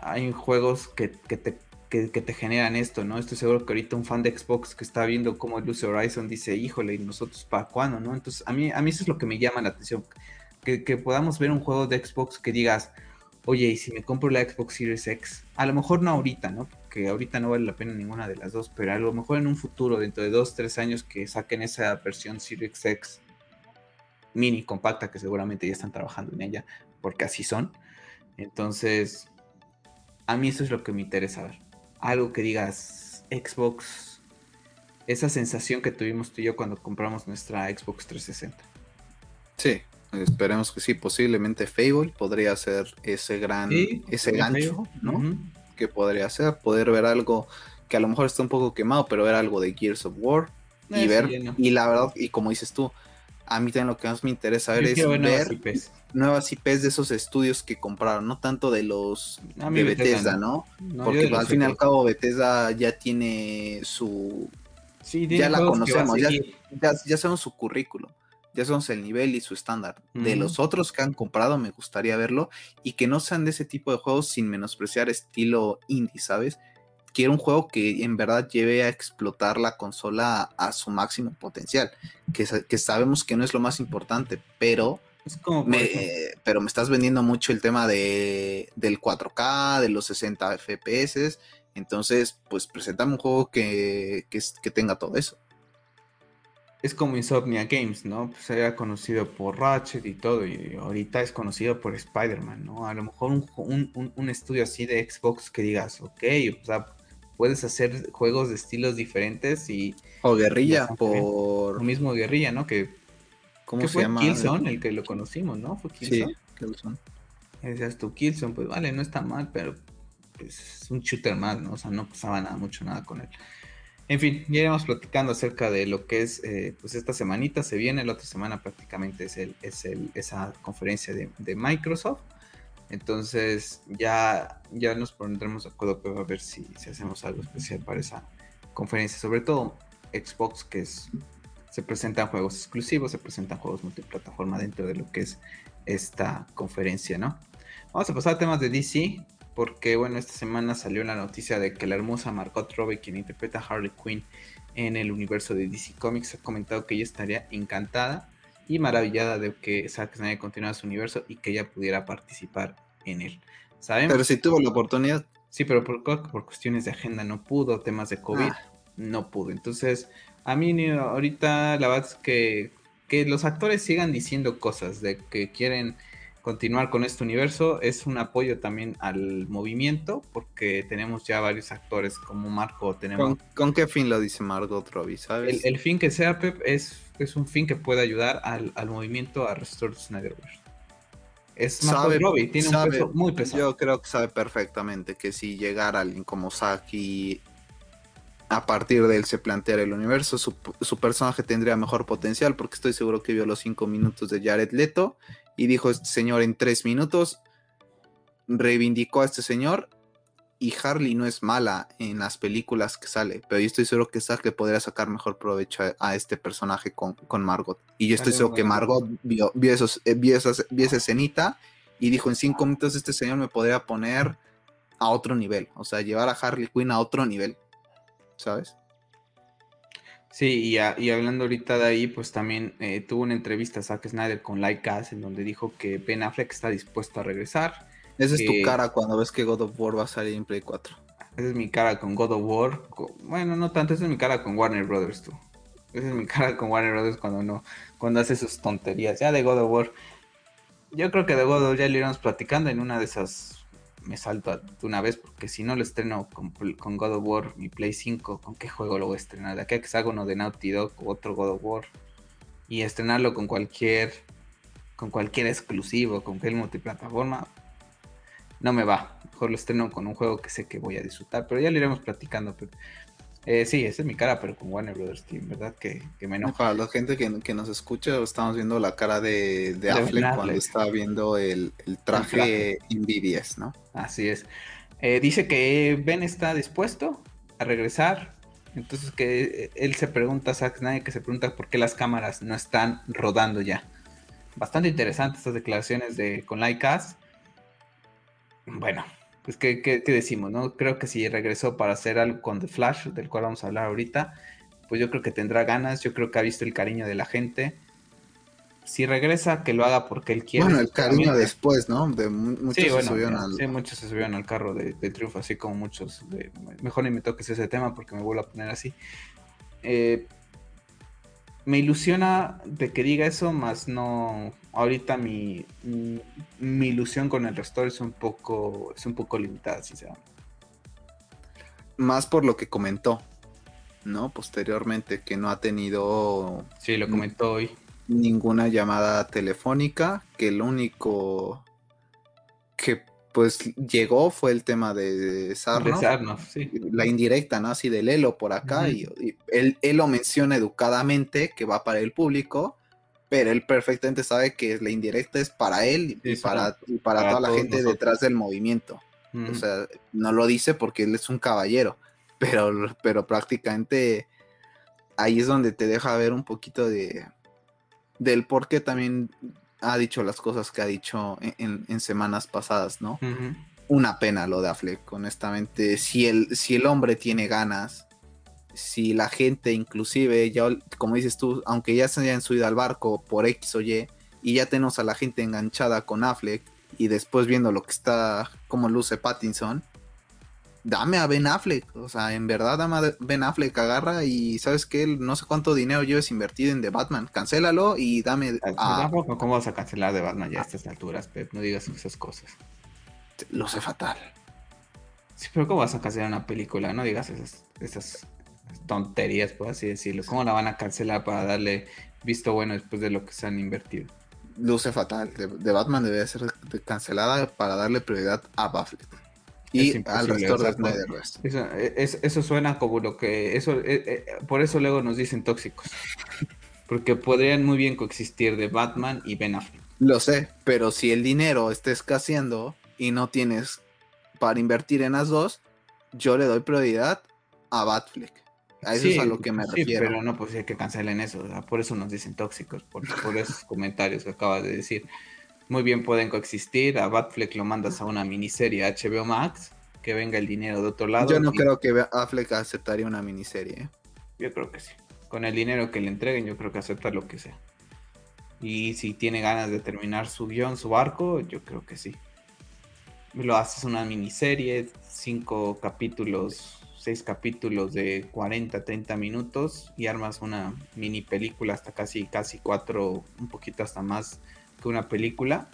hay juegos que, te, te generan esto, ¿no? Estoy seguro que ahorita un fan de Xbox que está viendo cómo luce Horizon dice, híjole, ¿y nosotros para cuándo, no? Entonces, a mí, a mí eso es lo que me llama la atención, que, podamos ver un juego de Xbox que digas, oye, ¿y si me compro la Xbox Series X? A lo mejor no ahorita, ¿no? Que ahorita no vale la pena ninguna de las dos, pero a lo mejor en un futuro, dentro de dos, tres años, que saquen esa versión Series X mini compacta, que seguramente ya están trabajando en ella, porque así son. Entonces, a mí eso es lo que me interesa ver. Algo que digas Xbox, esa sensación que tuvimos tú y yo cuando compramos nuestra Xbox 360. Sí, esperemos que sí, posiblemente Fable podría ser ese gran, ese gancho, ¿no? Que podría ser, poder ver algo que a lo mejor está un poco quemado, pero ver algo de Gears of War y ver, y la verdad, y como dices tú, a mí también lo que más me interesa ver es ver nuevas IPs. nuevas IPs. de esos estudios que compraron, no tanto de los de Bethesda, ¿no? Porque al fin y al cabo Bethesda ya tiene su... ya la conocemos, ya, ya, sabemos su currículum ya sabemos el nivel y su estándar. De los otros que han comprado, me gustaría verlo y que no sean de ese tipo de juegos sin menospreciar estilo indie, ¿sabes? Quiero un juego que en verdad lleve a explotar la consola a, su máximo potencial, que, que, sabemos que no es lo más importante, pero... Es como me, pero me estás vendiendo mucho el tema de, del 4K, de los 60 FPS, entonces pues preséntame un juego que, que, tenga todo eso es como Insomnia Games, ¿no? Pues era conocido por Ratchet y todo, y ahorita es conocido por Spider-Man, ¿no? A lo mejor un, un, un, estudio así de Xbox que digas, ok, o sea, puedes hacer juegos de estilos diferentes y... O guerrilla por... Lo mismo guerrilla, ¿no? Que... ¿Cómo se llama? Killzone, el que lo conocimos, ¿no? Fue Killzone. Sí. Decías tú, Killzone, pues vale, no está mal, pero pues, es un shooter más, ¿no? O sea, no pasaba nada, mucho nada con él. En fin, ya iremos platicando acerca de lo que es, eh, pues esta semanita se viene, la otra semana prácticamente es, el, es el, esa conferencia de, de Microsoft. Entonces ya, ya nos pondremos de acuerdo para ver si, si hacemos algo especial para esa conferencia. Sobre todo Xbox, que es, se presentan juegos exclusivos, se presentan juegos multiplataforma dentro de lo que es esta conferencia, ¿no? Vamos a pasar a temas de DC, porque bueno, esta semana salió la noticia de que la hermosa Margot Robbie, quien interpreta a Harley Quinn en el universo de DC Comics, ha comentado que ella estaría encantada y maravillada de que Zack Snyder continuara su universo y que ella pudiera participar en él. ¿Sabemos? Pero si tuvo la oportunidad. Sí, pero por, por cuestiones de agenda no pudo, temas de COVID, ah. no pudo. Entonces, a mí ahorita la verdad es que, que los actores sigan diciendo cosas de que quieren continuar con este universo es un apoyo también al movimiento porque tenemos ya varios actores como Marco tenemos ¿Con, qué fin lo dice Margot Robbie sabes el, fin que sea Pep es, es un fin que puede ayudar al, al movimiento a Restore Snyderverse. Es Margot Robbie tiene un peso muy pesado. yo creo que sabe perfectamente que si llegara alguien como Saki a partir de él se planteara el universo, su, su, personaje tendría mejor potencial porque estoy seguro que vio los cinco minutos de Jared Leto y dijo este señor en tres minutos, reivindicó a este señor y Harley no es mala en las películas que sale, pero yo estoy seguro que Zack le podría sacar mejor provecho a, este personaje con, Margot. Y yo estoy seguro que Margot vio, esos, eh, vio, esa escenita y dijo en cinco minutos este señor me podría poner a otro nivel, o sea, llevar a Harley Quinn a otro nivel, ¿sabes? Sí, y, hablando ahorita de ahí, pues también eh, tuvo una entrevista a Zack Snyder con Lycas en donde dijo que Ben Affleck está dispuesto a regresar. Esa es tu cara cuando ves que God of War va a salir en Play 4. Esa es mi cara con God of War. bueno, no tanto, esa es mi cara con Warner Brothers, tú. Esa es mi (laughs) cara con Warner Brothers cuando no, cuando hace sus tonterías. Ya de God of War. Yo creo que de God of War ya lo iremos platicando en una de esas me salto de una vez, porque si no lo estreno con, God of War, mi Play 5, ¿con qué juego lo voy a estrenar? De aquí a que de Naughty Dog o otro God of War. Y estrenarlo con cualquier con cualquier exclusivo, con cualquier multiplataforma, no me va. Mejor lo estreno con un juego que sé que voy a disfrutar, pero ya lo iremos platicando. Pero eh, sí, esa es mi cara, pero con Warner Brothers Team, ¿verdad? Que, que me enoja. Para la gente que, nos escucha, estamos viendo la cara de, de, Affleck, cuando está viendo el, traje, Invidious, ¿no? Así es. Eh, dice que Ben está dispuesto a regresar. Entonces que él se pregunta, Zack Snyder, que se pregunta por qué las cámaras no están rodando ya. Bastante interesante estas declaraciones de con Lycas. Bueno, pues ¿qué, decimos, ¿no? Creo que si regresó para hacer algo con The Flash, del cual vamos a hablar ahorita, pues yo creo que tendrá ganas, yo creo que ha visto el cariño de la gente. Si regresa, que lo haga porque él quiere. Bueno, el cariño después, ¿no? De muchos sí, se subieron al... Sí, muchos se subieron al carro de, triunfo, así como muchos. Mejor ni me toques ese tema porque me vuelvo a poner así. Eh, me ilusiona de que diga eso, más no. Ahorita mi, mi, ilusión con el restore es un poco, es un poco limitada, sinceramente. Más por lo que comentó, ¿no? Posteriormente, que no ha tenido. Sí, lo comentó hoy. Ninguna llamada telefónica, que el único que pues llegó fue el tema de Sarnoff. sí. La indirecta, ¿no? Así de Lelo por acá. Y, él, lo menciona educadamente que va para el público, pero él perfectamente sabe que la indirecta es para él y, para, para, toda la gente detrás del movimiento. O sea, no lo dice porque él es un caballero, (laughs) pero, pero prácticamente ahí es donde te deja ver un poquito de del por qué también ha dicho las cosas que ha dicho en, semanas pasadas, ¿no? Una pena lo de Affleck, honestamente. Si el, si el hombre tiene ganas, si la gente inclusive, ya, como dices tú, aunque ya se hayan subido al barco por X o Y, y ya tenemos a la gente enganchada con Affleck, y después viendo lo que está, como luce Pattinson, dame a Ben Affleck, o sea, en verdad dame a Ben Affleck, agarra y sabes que no sé cuánto dinero lleves invertido en The Batman, cancélalo y dame a... ¿Cómo vas a cancelar The Batman ya a estas alturas, Pep? No digas esas cosas. Lo sé fatal. Sí, pero ¿cómo vas a cancelar una película? No digas esas, esas tonterías, por así decirlo. ¿Cómo la van a cancelar para darle visto bueno después de lo que se han invertido? Luce fatal. The, Batman debe ser cancelada para darle prioridad a Buffett y al resto de Snyderverse. Eso, eso, suena como lo que. eso eh, eh, Por eso luego nos dicen tóxicos. Porque podrían muy bien coexistir de Batman y Ben Affleck. Lo sé, pero si el dinero está escaseando y no tienes para invertir en las dos, yo le doy prioridad a Batfleck. A eso es a lo que me sí, Pero no, pues hay que cancelen eso. por eso nos dicen tóxicos, por, por esos comentarios que acabas de decir muy bien pueden coexistir. A Batfleck lo mandas a una miniserie HBO Max, que venga el dinero de otro lado. Yo no creo que Affleck aceptaría una miniserie. ¿eh? Yo creo que sí. Con el dinero que le entreguen, yo creo que acepta lo que sea. Y si tiene ganas de terminar su guion, su arco, yo creo que sí. Lo haces una miniserie, cinco capítulos, seis capítulos de 40, 30 minutos y armas una mini película hasta casi, casi cuatro, un poquito hasta más una película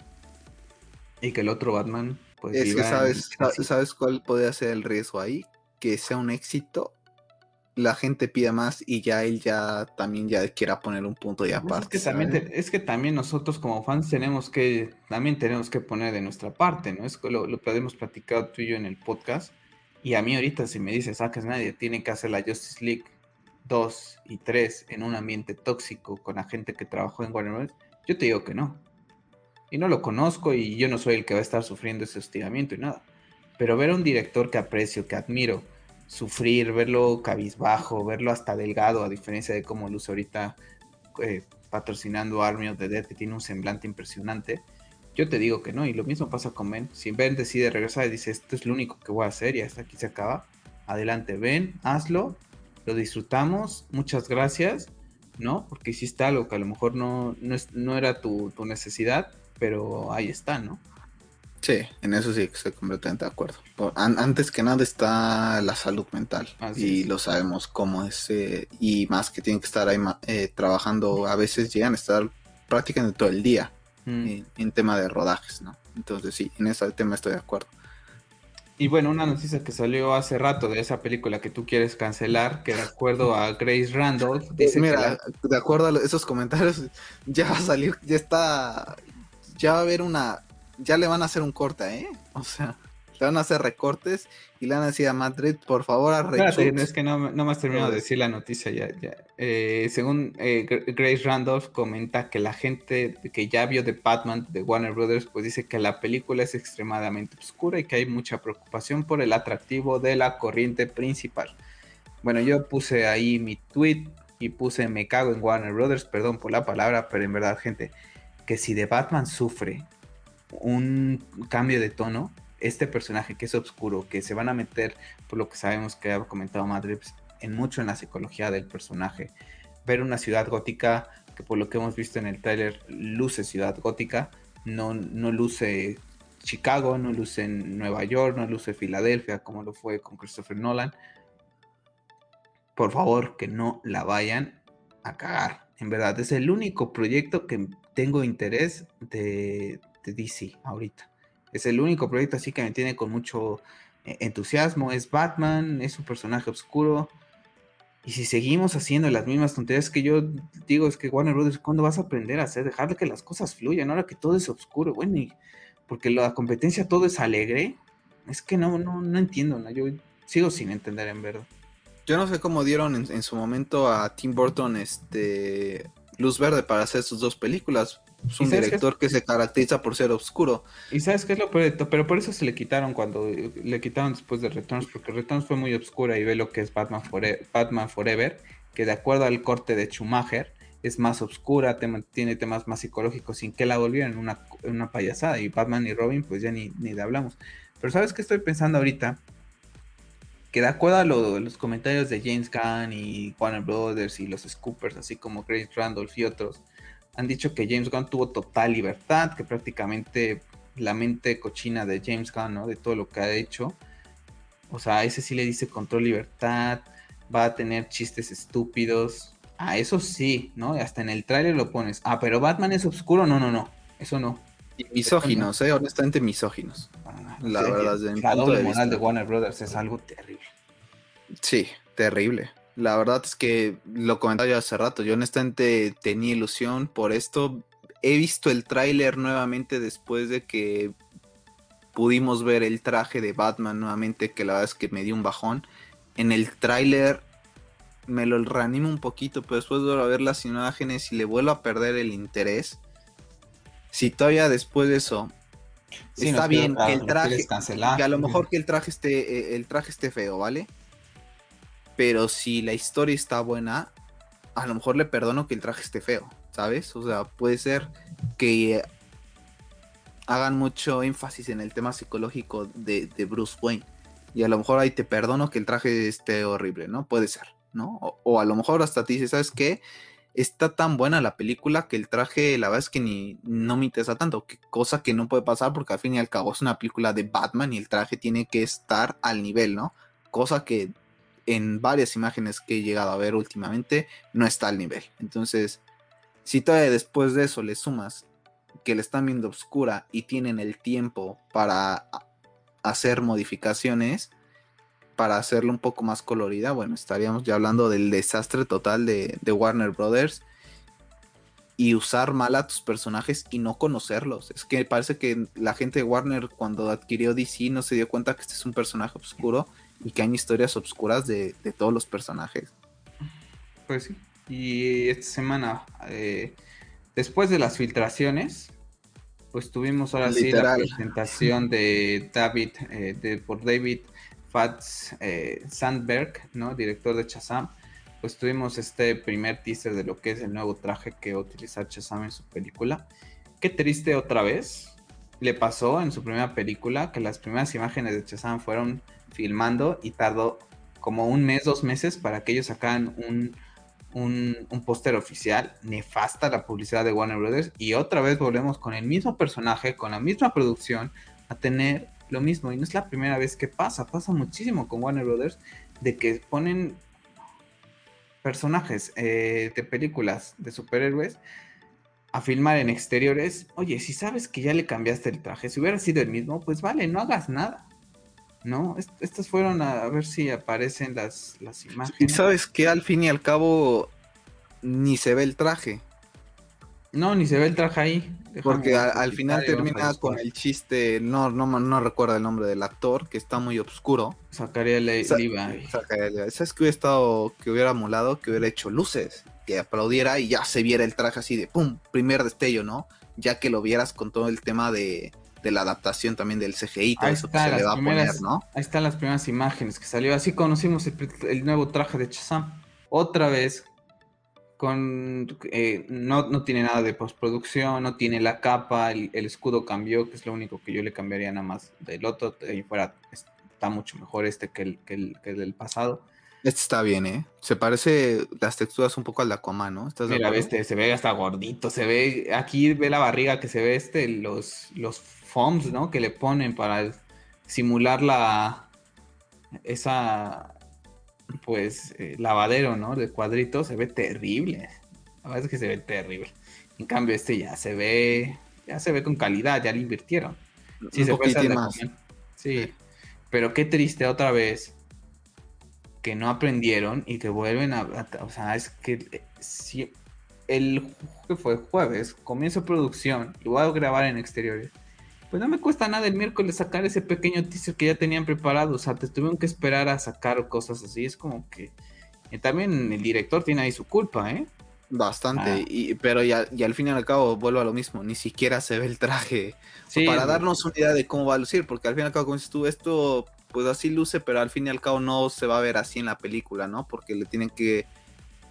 y que el otro Batman pues es que sabes, sabes cuál podría ser el riesgo ahí, que sea un éxito, la gente pida más y ya él ya también ya quiera poner un punto y aparte. Pues es que también es que también nosotros como fans tenemos que también tenemos que poner de nuestra parte, ¿no? Es lo, lo hemos platicado tú y yo en el podcast. Y a mí ahorita si me dices, sacas nadie, tiene que hacer la Justice League 2 y 3 en un ambiente tóxico con la gente que trabajó en Warner Bros., yo te digo que no y no lo conozco y yo no soy el que va a estar sufriendo ese hostigamiento y nada. Pero ver a un director que aprecio, que admiro, sufrir, verlo cabizbajo, verlo hasta delgado, a diferencia de cómo luce ahorita eh, patrocinando Army of the Dead, que tiene un semblante impresionante, yo te digo que no. Y lo mismo pasa con Ben. Si Ben decide regresar y dice, esto es lo único que voy a hacer y hasta aquí se acaba, adelante, Ben, hazlo, lo disfrutamos, muchas gracias, ¿no? Porque hiciste algo que a lo mejor no, no, era tu, tu necesidad pero ahí está, ¿no? Sí, en eso sí estoy completamente de acuerdo. antes que nada está la salud mental y lo sabemos cómo es eh, y más que tienen que estar ahí eh, trabajando, a veces llegan a estar prácticamente todo el día mm. en, tema de rodajes, ¿no? Entonces sí, en ese tema estoy de acuerdo. Y bueno, una noticia que salió hace rato de esa película que tú quieres cancelar, que de acuerdo a Grace Randolph, dice Mira, de acuerdo a esos comentarios, (laughs) ya va a salir, ya está, ya va a haber una, ya le van a hacer un corte, ¿eh? (laughs) O sea, le van a hacer recortes y le van a decir a Madrid, por favor, a es que no, no me has terminado de decir la noticia ya. ya. Eh, según eh, Grace Randolph comenta que la gente que ya vio The Batman de Warner Brothers, pues dice que la película es extremadamente oscura y que hay mucha preocupación por el atractivo de la corriente principal. Bueno, yo puse ahí mi tweet y puse me cago en Warner Brothers, perdón por la palabra, pero en verdad, gente, que si The Batman sufre un cambio de tono, este personaje que es oscuro, que se van a meter, por lo que sabemos que ha comentado Madrid, pues, en mucho en la psicología del personaje. Ver una ciudad gótica, que por lo que hemos visto en el tráiler, luce ciudad gótica, no, no luce Chicago, no luce Nueva York, no luce Filadelfia, como lo fue con Christopher Nolan. Por favor, que no la vayan a cagar. En verdad, es el único proyecto que tengo interés de, DC ahorita. Es el único proyecto así que me tiene con mucho eh, entusiasmo. Es Batman, es un personaje oscuro. Y si seguimos haciendo las mismas tonterías que yo digo, es que Warner Brothers, ¿cuándo vas a aprender a hacer? Dejar que las cosas fluyan, ahora que todo es oscuro, bueno, porque la competencia todo es alegre. Es que no, no, no entiendo, ¿no? yo sigo sin entender en verdad. Yo no sé cómo dieron en, su momento a Tim Burton este luz verde para hacer sus dos películas. Es un director que se caracteriza por ser oscuro. Y sabes qué es lo peor, pero por eso se le quitaron cuando le quitaron después de Returns, porque Returns fue muy oscura y ve lo que es Batman, Batman Forever, que de acuerdo al corte de Schumacher es más oscura, tiene temas más psicológicos, sin que la volvieran una, una payasada. Y Batman y Robin, pues ya ni, ni de hablamos. Pero sabes qué estoy pensando ahorita, que de acuerdo a los comentarios de James Gunn y Warner Brothers y los Scoopers, así como Chris Randolph y otros, han dicho que James Gunn tuvo total libertad, que prácticamente la mente cochina de James Gunn, ¿no? De todo lo que ha hecho. O sea, ese sí le dice control libertad, va a tener chistes estúpidos. Ah, eso sí, ¿no? Hasta en el tráiler lo pones. Ah, pero Batman es oscuro. No, no, no. Eso no. Y misóginos, eh, honestamente misóginos. La verdad, la doble moral de Warner Brothers es algo terrible. Sí, terrible. La verdad es que lo comentaba yo hace rato. Yo honestamente tenía ilusión por esto. He visto el tráiler nuevamente después de que pudimos ver el traje de Batman nuevamente, que la verdad es que me dio un bajón. En el tráiler me lo reanimo un poquito, pero después de ver las imágenes y le vuelvo a perder el interés. Si todavía después de eso está bien que el traje, que a lo mejor (laughs) que el traje esté, eh, el traje esté feo, ¿vale? Pero si la historia está buena, a lo mejor le perdono que el traje esté feo, ¿sabes? O sea, puede ser que hagan mucho énfasis en el tema psicológico de, Bruce Wayne. Y a lo mejor ahí te perdono que el traje esté horrible, ¿no? Puede ser, ¿no? O, a lo mejor hasta ti dices, ¿sabes qué? Está tan buena la película que el traje, la verdad es que ni no me interesa tanto, cosa que no puede pasar porque al fin y al cabo es una película de Batman y el traje tiene que estar al nivel, ¿no? Cosa que en varias imágenes que he llegado a ver últimamente no está al nivel. Entonces, si todavía después de eso le sumas que le están viendo oscura y tienen el tiempo para hacer modificaciones, para hacerlo un poco más colorida, bueno, estaríamos ya hablando del desastre total de, de Warner Brothers y usar mal a tus personajes y no conocerlos. Es que parece que la gente de Warner cuando adquirió DC no se dio cuenta que este es un personaje oscuro y que hay historias oscuras de, todos los personajes. Pues sí. Y esta semana, eh, después de las filtraciones, pues tuvimos ahora sí la presentación de David, eh, de, por David Fats eh, Sandberg, ¿no? Director de Chazam. Pues tuvimos este primer teaser de lo que es el nuevo traje que va a utilizar Chazam en su película. Qué triste otra vez. Le pasó en su primera película que las primeras imágenes de Chazam fueron filmando y tardó como un mes, dos meses para que ellos sacaran un, un, póster oficial. Nefasta la publicidad de Warner Brothers. Y otra vez volvemos con el mismo personaje, con la misma producción, a tener lo mismo. Y no es la primera vez que pasa, pasa muchísimo con Warner Brothers, de que ponen personajes eh, de películas de superhéroes a filmar en exteriores. Oye, si sabes que ya le cambiaste el traje, si hubiera sido el mismo, pues vale, no hagas nada. ¿no? estas fueron a, ver si aparecen las, las imágenes. Y sabes que al fin y al cabo ni se ve el traje. No, ni se ve el traje ahí. Porque al, final termina con el chiste, no, no, no recuerdo el nombre del actor, que está muy oscuro. Sacaría Levi. ¿Sabes que hubiera estado, que hubiera molado, que hubiera hecho luces? Que aplaudiera y ya se viera el traje así de pum, primer destello, ¿no? Ya que lo vieras con todo el tema de, de la adaptación también del CGI, todo eso que se le va a poner, ¿no? Ahí están las primeras imágenes que salió. Así conocimos el, nuevo traje de Shazam. Otra vez, con eh, no, tiene nada de postproducción, no tiene la capa, el, escudo cambió, que es lo único que yo le cambiaría nada más del otro. Fuera está mucho mejor este que el, que el, que el del pasado. Este está bien, ¿eh? Se parece las texturas un poco al Aquaman, ¿no? Mira, este, se ve hasta gordito, se ve, aquí ve la barriga que se ve este, los, los foams, ¿no? Que le ponen para simular la, esa, pues, eh, lavadero, ¿no? De cuadritos, se ve terrible. La verdad es que se ve terrible. En cambio, este ya se ve, ya se ve con calidad, ya le invirtieron. Sí, se puede más. Sí, pero qué triste otra vez que no aprendieron y que vuelven a, o sea, es que eh, si el que fue jueves, comienzo producción y voy a grabar en exteriores, pues no me cuesta nada el miércoles sacar ese pequeño teaser que ya tenían preparado, o sea, te tuvieron que esperar a sacar cosas así, es como que también el director tiene ahí su culpa, ¿eh? Bastante, Ah. y, pero ya, y al fin y al cabo vuelvo a lo mismo, ni siquiera se ve el traje Sí, para darnos una idea de cómo va a lucir, porque al fin y al cabo, como dices tú, esto pues así luce, pero al fin y al cabo no se va a ver así en la película, ¿no? Porque le tienen que,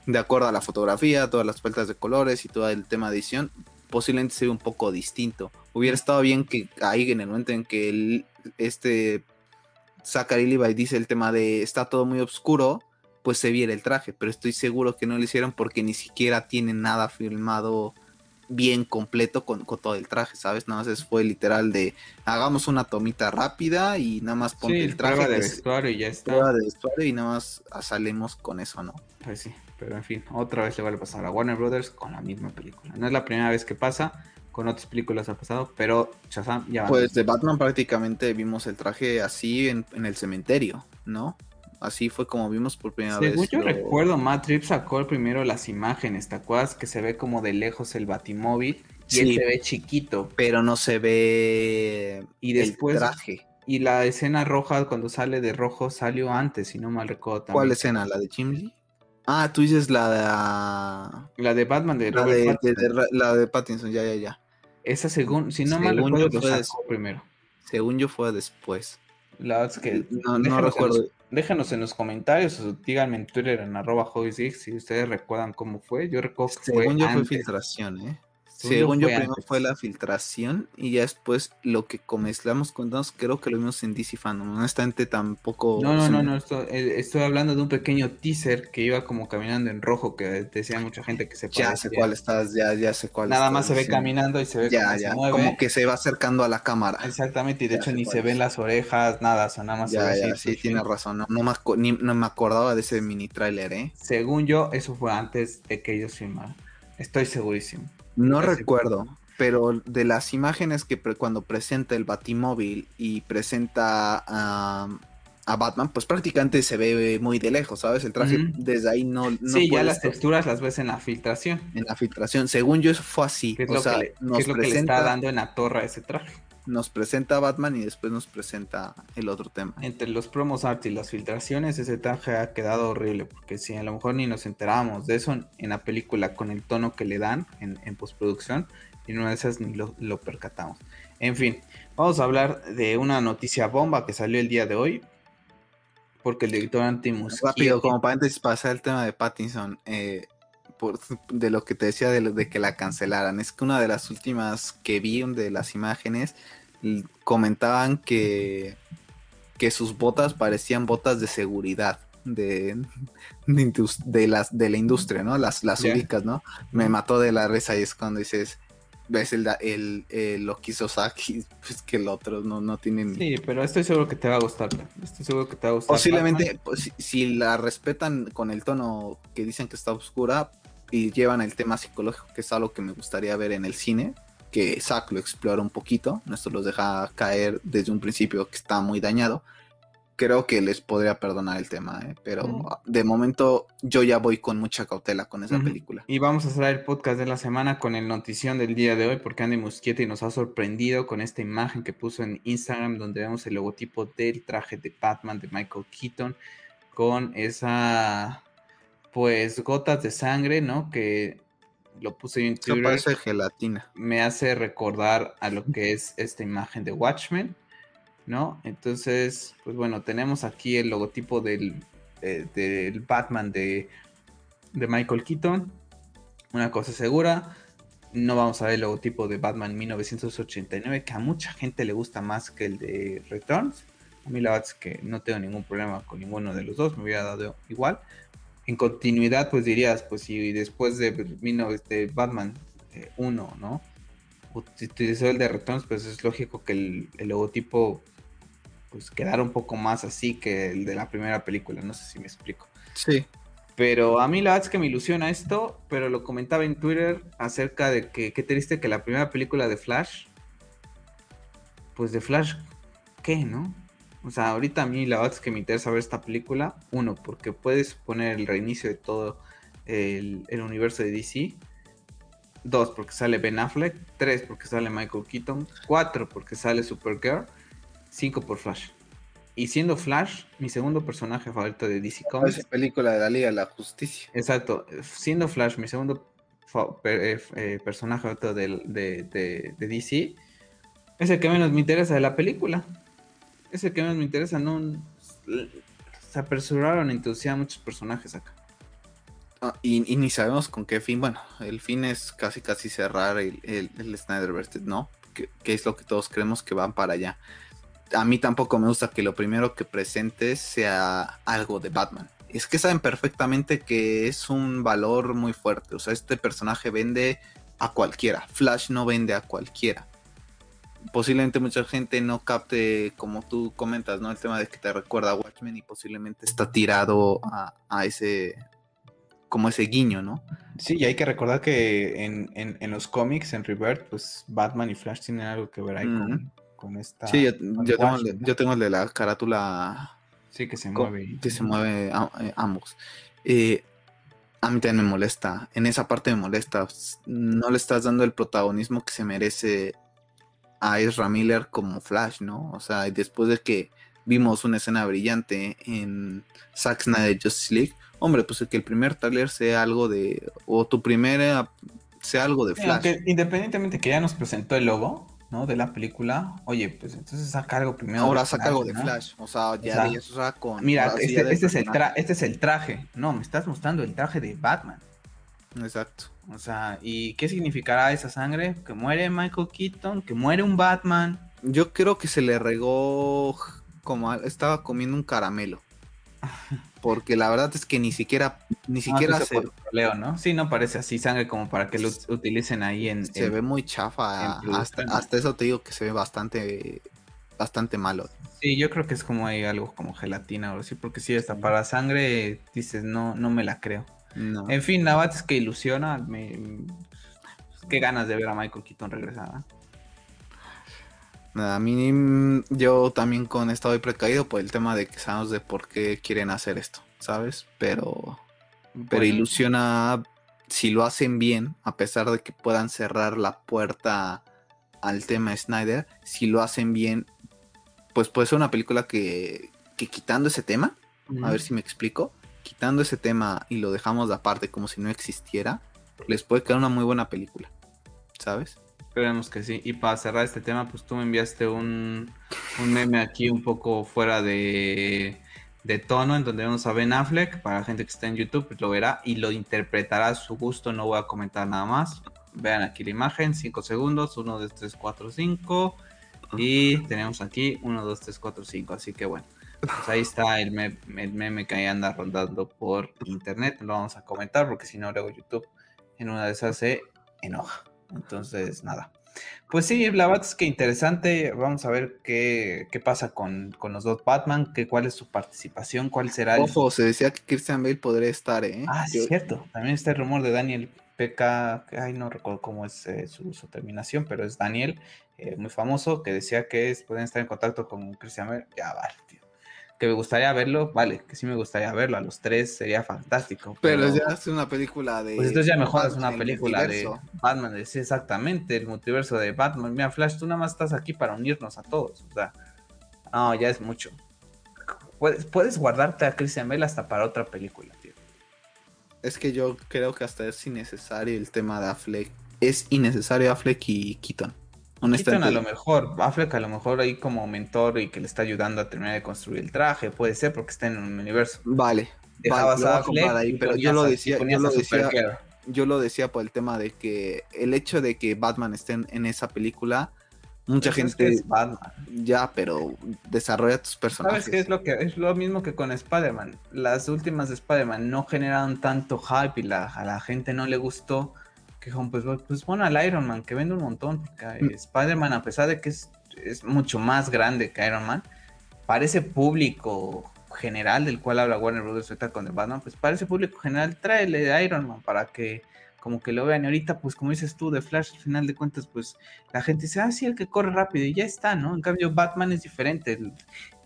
de acuerdo a la fotografía, todas las paltas de colores y todo el tema de edición, posiblemente se ve un poco distinto. Hubiera estado bien que ahí en el momento en que el- este Zachary Levi dice el tema de está todo muy oscuro, pues se viera el traje, pero estoy seguro que no lo hicieron porque ni siquiera tienen nada filmado bien completo con, con todo el traje, ¿sabes? Nada más fue literal de hagamos una tomita rápida y nada más ponte Sí, el traje prueba de vestuario y ya está. prueba de vestuario y nada más salimos con eso, ¿no? Pues sí, pero en fin, otra vez le va a pasar a Warner Brothers con la misma película. No es la primera vez que pasa, con otras películas ha pasado, pero Shazam ya. Pues de Batman prácticamente vimos el traje así en, en el cementerio, ¿no? Así fue como vimos por primera Según vez. yo lo- recuerdo, Matt Reeves sacó primero las imágenes, ¿te acuerdas? Que se ve como de lejos el batimóvil y Sí. él se ve chiquito. Pero no se ve Y después- el traje. Y la escena roja, cuando sale de rojo, salió antes, si no mal recuerdo también. ¿Cuál escena? ¿La de Jim Lee? Ah, tú dices la de... La de Batman de La de, Pattinson. de- de- la de Pattinson, ya, ya, ya. Esa según, si no mal recuerdo, yo fue sacó des- primero. Según yo fue después. La verdad es que No, no déjenos en recuerdo. los- déjenos en los comentarios o díganme en Twitter en arroba si ustedes recuerdan cómo fue. Yo recuerdo que fue Según yo fue filtración, ¿eh? Según yo fue primero antes. fue la filtración y ya después lo que comenzamos contamos, creo que lo vimos en DC Fandom. Honestamente tampoco... No, no, no, no, esto- eh, estoy hablando de un pequeño teaser que iba como caminando en rojo, que decía mucha gente que se Ya sé cuál estás, ya, ya sé cuál Nada más se ve caminando y se ve Ya, cómo ya, se mueve. como que se va acercando a la cámara. Exactamente, y de Ya hecho ni se ven las orejas, nada, o sea, nada más se Ya, ve ya, sí, tienes razón. No, no me, ni- no me acordaba de ese mini tráiler, ¿eh? Según yo, eso fue antes de que ellos filmaran. Estoy segurísimo. No recuerdo, pero de las imágenes que pre- cuando presenta el Batimóvil y presenta a, a Batman, pues prácticamente se ve muy de lejos, ¿sabes? El traje desde ahí no, no sí, ya las texturas las ves en la filtración. en la filtración. Según yo, eso fue así. ¿Qué es, o lo, sea, que le, qué nos, es lo que le presenta, está dando en la torre a ese traje? Nos presenta Batman y después nos presenta el otro tema. Entre los promos art y las filtraciones, ese traje ha quedado horrible. Porque si a lo mejor ni nos enterábamos de eso en la película con el tono que le dan en, en postproducción, y una de esas ni lo, lo percatamos. En fin, vamos a hablar de una noticia bomba que salió el día de hoy. Porque el director Antimus. Rápido, como paréntesis, pasar el tema de Pattinson, eh, por, de lo que te decía de, que la cancelaran. Es que una de las últimas que vi, de las imágenes, comentaban que, que sus botas parecían botas de seguridad. De, (laughs) de, de las, de la industria, ¿no? Las, las Ya. ubicas, ¿no? Me mató de la risa y es cuando dices, ves el, el, el lo que hizo y (laughs) pues que el otro no, no tiene ni, Sí, pero estoy seguro que te va a gustar. Estoy seguro que te va a gustar. Posiblemente, pues, si, si la respetan con el tono que dicen que está oscura y llevan el tema psicológico, que es algo que me gustaría ver en el cine, que Zack lo explora un poquito, esto los deja caer desde un principio que está muy dañado, creo que les podría perdonar el tema, ¿eh? pero de momento yo ya voy con mucha cautela con esa película. Y vamos a cerrar el podcast de la semana con el notición del día de hoy, porque Andy Muschietti nos ha sorprendido con esta imagen que puso en Instagram, donde vemos el logotipo del traje de Batman de Michael Keaton, con esa, pues, gotas de sangre, ¿no? Que lo puse yo en Twitter. parece gelatina. me hace recordar a lo que es esta imagen de Watchmen, ¿no? Entonces, pues bueno, tenemos aquí el logotipo del, de- del Batman de, de Michael Keaton. Una cosa segura, no vamos a ver el logotipo de Batman 1989, que a mucha gente le gusta más que el de Returns. A mí la verdad es que no tengo ningún problema con ninguno de los dos, me hubiera dado igual. En continuidad, pues dirías, pues si después de, 19 de Batman 1, ¿no? Utilizó el de Returns, pues es lógico que el, el logotipo pues quedara un poco más así que el de la primera película, no sé si me explico. Sí. Pero a mí la verdad es que me ilusiona esto, pero lo comentaba en Twitter acerca de que qué triste que la primera película de Flash, pues de Flash, ¿qué, no? O sea, ahorita a mí la verdad es que me interesa ver esta película, uno, porque puedes poner el reinicio de todo el, el universo de DC, dos, porque sale Ben Affleck, tres, porque sale Michael Keaton, cuatro, porque sale Supergirl, cinco por Flash. y siendo Flash mi segundo personaje favorito de DC Comics. Es película de la Liga de la Justicia. Exacto, siendo Flash mi segundo eh, eh, personaje favorito de, de, de, DC, es el que menos me interesa de la película. Es el que menos me interesa, no se apresuraron a introducir a muchos personajes acá. Ah, y, ni sabemos con qué fin. Bueno, el fin es casi casi cerrar el, el, el Snyderverse, ¿no? Que, es lo que todos creemos que van para allá. A mí tampoco me gusta que lo primero que presentes sea algo de Batman. Es que saben perfectamente que es un valor muy fuerte. O sea, este personaje vende a cualquiera. Flash no vende a cualquiera. Posiblemente mucha gente no capte, como tú comentas, ¿no? El tema de que te recuerda a Watchmen y posiblemente está tirado a, a ese como ese guiño, ¿no? Sí, y hay que recordar que en, los cómics, en Rebirth, pues Batman y Flash tienen algo que ver ahí con, esta. Sí, yo, tengo, el de la carátula. Sí, que se mueve. Que se mueve eh, ambos. Eh, a mí también me molesta. En esa parte me molesta. No le estás dando el protagonismo que se merece a Ezra Miller como Flash, ¿no? O sea, después de que vimos una escena brillante en Zack Snyder Justice League, hombre, pues que el primer trailer sea algo de, o tu primera sea algo de Flash. independientemente que ya nos presentó el logo, ¿no? De la película, oye, pues entonces saca algo primero. Ahora saca algo de Flash, o sea, ya de eso con... Mira, este, este, es el este es el traje, no, me estás mostrando el traje de Batman. Exacto. O sea, ¿y qué significará esa sangre? Que muere Michael Keaton, que muere un Batman. Yo creo que se le regó como estaba comiendo un caramelo. (laughs) Porque la verdad es que ni siquiera, ni siquiera se... Leo, ¿no? Sí, no parece así sangre como para que lo utilicen ahí en... Se ve muy chafa, hasta, hasta, eso te digo que se ve bastante, bastante malo. Sí, yo creo que es como hay algo como gelatina o así, porque si está para sangre, dices, no, no me la creo. En fin, la verdad es que ilusiona, me... qué ganas de ver a Michael Keaton regresar. A mí, yo también con esto estoy precaído por el tema de que sabemos de por qué quieren hacer esto, ¿sabes? Pero, pero ilusiona si lo hacen bien, a pesar de que puedan cerrar la puerta al tema Snyder, si lo hacen bien, pues puede ser una película que, que quitando ese tema, a ver si me explico, quitando ese tema y lo dejamos de aparte como si no existiera, les puede quedar una muy buena película, ¿sabes? Esperemos que sí. Y para cerrar este tema, pues tú me enviaste un, meme aquí un poco fuera de, tono, en donde vemos a Ben Affleck. Para la gente que está en YouTube, pues lo verá y lo interpretará a su gusto. No voy a comentar nada más. Vean aquí la imagen, 5 segundos, 1, 2, 3, 4, 5. Y tenemos aquí 1, 2, 3, 4, 5. Así que bueno, pues ahí está el meme, el meme que ahí anda rondando por internet. Lo vamos a comentar porque si no, luego YouTube en una de esas se enoja. Entonces, nada. Pues sí, la verdad es que interesante. Vamos a ver qué, pasa con, los dos Batman, que, cuál es su participación, cuál será el... Ojo, se decía que Christian Bale podría estar, ¿eh? Ah, sí, cierto. También está el rumor de Daniel PK, que ay, no recuerdo cómo es eh, su, terminación, pero es Daniel, eh, muy famoso, que decía que pueden estar en contacto con Christian Bale. Ya vale, que me gustaría verlo, vale, que sí me gustaría verlo, a los tres sería fantástico. Pero, ya es una película de... Pues entonces ya mejor es una película de Batman, sí, exactamente, el multiverso de Batman. Mira, Flash, tú nada más estás aquí para unirnos a todos, o sea, no, ya es mucho. Puedes, puedes guardarte a Christian Bale hasta para otra película, tío. Es que yo creo que hasta es innecesario el tema de Affleck. Es innecesario Affleck y Keaton. Honestamente. a lo mejor, Affleck a lo mejor ahí como mentor y que le está ayudando a terminar de construir el traje, puede ser porque está en un universo. Vale. ahí, pero yo lo decía, yo lo decía, yo lo decía por el tema de que el hecho de que Batman esté en, esa película, mucha gente ya, pero desarrolla tus personajes. ¿Sabes qué es lo que es lo mismo que con Spider-Man? Las últimas de Spider-Man no generaron tanto hype y la, a la gente no le gustó que pues, pues pon al Iron Man, que vende un montón. Mm. Spider-Man, a pesar de que es, mucho más grande que Iron Man, parece público general del cual habla Warner Brothers ahorita con el Batman, pues parece público general, tráele Iron Man para que como que lo vean. Y ahorita, pues como dices tú, de Flash, al final de cuentas, pues la gente dice, ah, sí, el que corre rápido y ya está, ¿no? En cambio, Batman es diferente.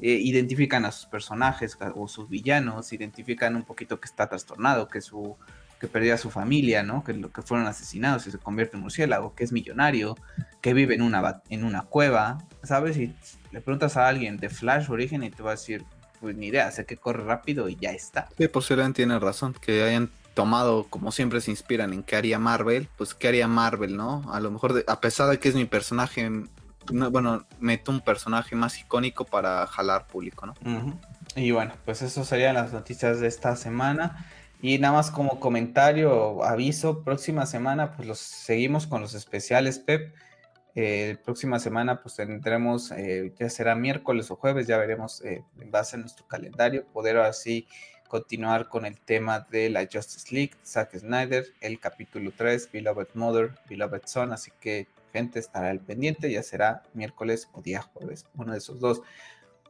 Eh, identifican a sus personajes o sus villanos, identifican un poquito que está trastornado, que su que perdió a su familia, ¿no? Que, lo, que fueron asesinados y se convierte en murciélago, que es millonario, que vive en una, en una cueva, ¿sabes? Y le preguntas a alguien de Flash origen y te va a decir, pues ni idea, sé que corre rápido y ya está. Sí, posiblemente tiene razón, que hayan tomado, como siempre se inspiran en qué haría Marvel, pues qué haría Marvel, ¿no? A lo mejor, a pesar de que es mi personaje, bueno, meto un personaje más icónico para jalar público, ¿no? Y bueno, pues eso serían las noticias de esta semana. Y nada más como comentario, aviso, próxima semana pues los seguimos con los especiales, Pep. Eh, próxima semana pues tendremos, eh, ya será miércoles o jueves, ya veremos eh, en base a nuestro calendario, poder así continuar con el tema de la Justice League, Zack Snyder, el capítulo 3, Beloved Mother, Beloved Son, así que gente estará al pendiente, ya será miércoles o día jueves, uno de esos dos.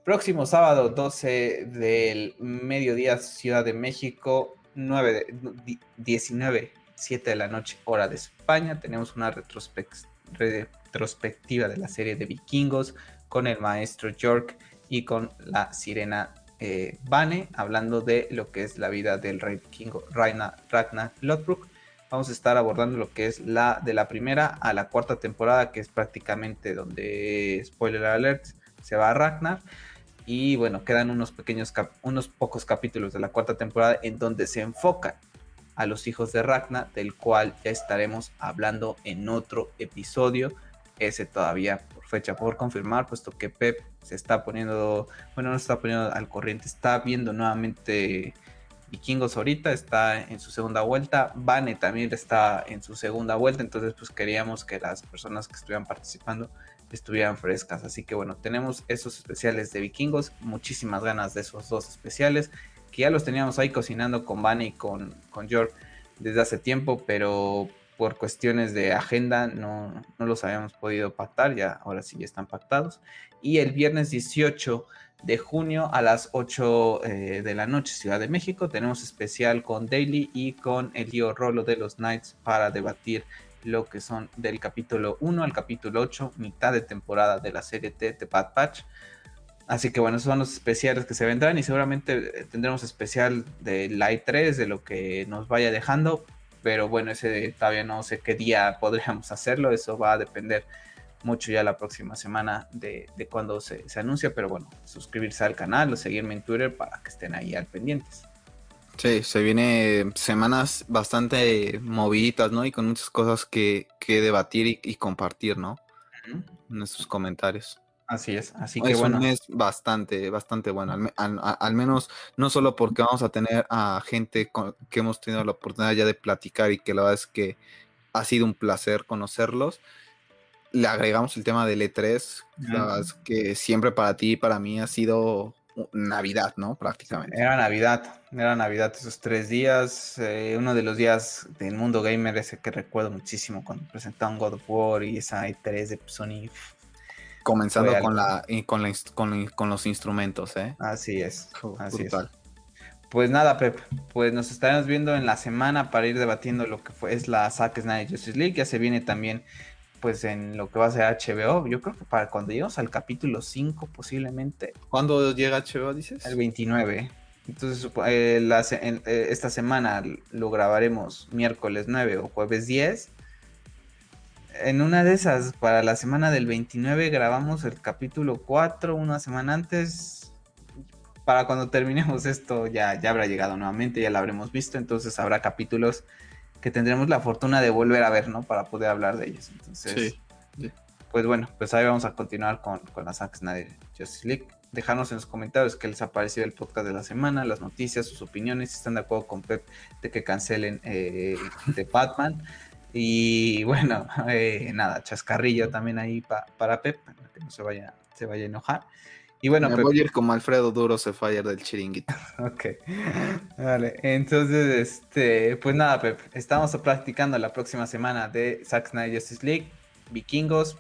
Próximo sábado 12 del mediodía, Ciudad de México, 9 de, 19, 7 de la noche, hora de España. Tenemos una retrospectiva de la serie de vikingos con el maestro York y con la sirena eh, Bane, hablando de lo que es la vida del rey vikingo Ragnar, Lodbrok. Vamos a estar abordando lo que es la de la primera a la cuarta temporada, que es prácticamente donde, spoiler alert, se va a Ragnar. Y bueno, quedan unos pequeños, unos pocos capítulos de la cuarta temporada en donde se enfocan a los hijos de Ragnar, del cual ya estaremos hablando en otro episodio. Ese todavía por fecha por confirmar, puesto que Pep se está poniendo, bueno, no está poniendo al corriente, está viendo nuevamente Vikingos ahorita, está en su segunda vuelta, Vane también está en su segunda vuelta, entonces pues queríamos que las personas que estuvieran participando estuvieran frescas. Así que bueno, tenemos esos especiales de vikingos, muchísimas ganas de esos dos especiales, que ya los teníamos ahí cocinando con Bunny y con, con York desde hace tiempo, pero por cuestiones de agenda no, no los habíamos podido pactar, ya ahora sí ya están pactados. Y el viernes 18 de junio a las 8 eh, de la noche, Ciudad de México, tenemos especial con Daily y con el Rolo de los Knights para debatir lo que son del capítulo 1 al capítulo 8, mitad de temporada de la serie T de Bad Patch. Así que bueno, son los especiales que se vendrán y seguramente eh, tendremos especial de Light 3, de lo que nos vaya dejando. Pero bueno, ese todavía no sé qué día podríamos hacerlo, eso va a depender mucho ya la próxima semana de, de cuando se, se anuncia. Pero bueno, suscribirse al canal o seguirme en Twitter para que estén ahí al pendientes. Sí, se viene semanas bastante moviditas, ¿no? Y con muchas cosas que, debatir y, compartir, ¿no? En estos comentarios. Así es, así que bueno. Es bastante, bastante bueno. Al, menos, no solo porque vamos a tener a gente que hemos tenido la oportunidad ya de platicar y que la verdad es que ha sido un placer conocerlos. Le agregamos el tema del E3, la verdad es que siempre para ti y para mí ha sido Navidad, ¿no? Prácticamente. Era Navidad, era Navidad esos tres días. Eh, uno de los días del mundo gamer ese que recuerdo muchísimo cuando presentaron God of War y esa E3 de Sony. Comenzando con la, con, con, los instrumentos, ¿eh? Así es, así es. Pues nada, Pep, pues nos estaremos viendo en la semana para ir debatiendo lo que fue es la Zack Snyder Justice League. Ya se viene también pues en lo que va a ser HBO. Yo creo que para cuando lleguemos al capítulo 5 posiblemente. ¿Cuándo llega HBO, dices? El 29. Entonces, eh, eh, esta semana lo grabaremos miércoles 9 o jueves 10. En una de esas, para la semana del 29, grabamos el capítulo 4, una semana antes. Para cuando terminemos esto, ya, ya habrá llegado nuevamente, ya lo habremos visto. Entonces, habrá capítulos que tendremos la fortuna de volver a ver, ¿no? Para poder hablar de ellos. Entonces, pues bueno, pues ahí vamos a continuar con, con la Zack Snyder Justice League. Dejarnos en los comentarios qué les ha parecido el podcast de la semana, las noticias, sus opiniones, si están de acuerdo con Pep de que cancelen eh, de Batman. Y bueno, (laughs) eh, nada, chascarrillo también ahí para Pep, para que no se vaya, se vaya a enojar. Y bueno, Me voy a ir como Alfredo Duro se falla del chiringuito. (laughs) ok. Vale. Entonces, este, pues nada, Pep. Estamos practicando la próxima semana de Zack Snyder Justice League, Vikingos,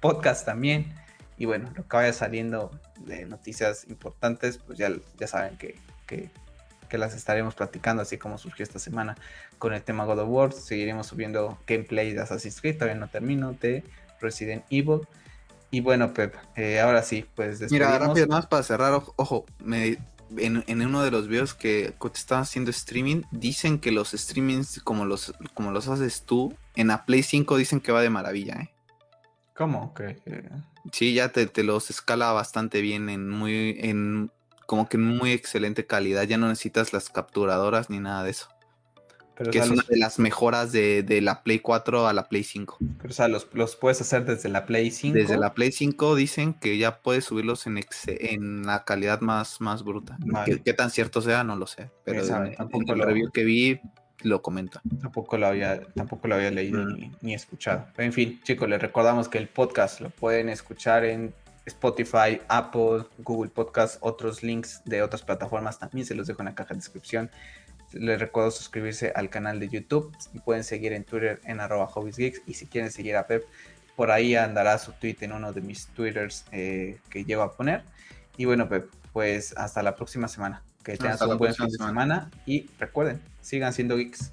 podcast también. Y bueno, lo que vaya saliendo de noticias importantes, pues ya, ya saben que, que, que las estaremos practicando, así como surgió esta semana con el tema God of War. Seguiremos subiendo gameplay de Assassin's Creed, todavía no termino, de Resident Evil. Y bueno, Pep, eh, ahora sí, pues despedimos. Mira, rápido, más para cerrar, ojo, me en, uno de los videos que te estaban haciendo streaming, dicen que los streamings como los, como los haces tú, en la Play 5 dicen que va de maravilla, ¿eh? ¿Cómo? Sí, ya te, te, los escala bastante bien en muy, en como que en muy excelente calidad. Ya no necesitas las capturadoras ni nada de eso que es una de las mejoras de, la Play 4 a la Play 5. Pero, o sea, los, puedes hacer desde la Play 5. Desde la Play 5 dicen que ya puedes subirlos en, en la calidad más, más bruta. ¿Qué, tan cierto sea? No lo sé. Pero en, el review que vi lo comenta. Tampoco lo había, tampoco lo había leído mm. ni, escuchado. en fin, chicos, les recordamos que el podcast lo pueden escuchar en Spotify, Apple, Google Podcast, otros links de otras plataformas también se los dejo en la caja de descripción. Les recuerdo suscribirse al canal de YouTube. Y pueden seguir en Twitter en arroba hobbiesgeeks. Y si quieren seguir a Pep, por ahí andará su tweet en uno de mis twitters eh, que llevo a poner. Y bueno, Pep, pues hasta la próxima semana. Que tengan un buen fin de semana. Y recuerden, sigan siendo geeks.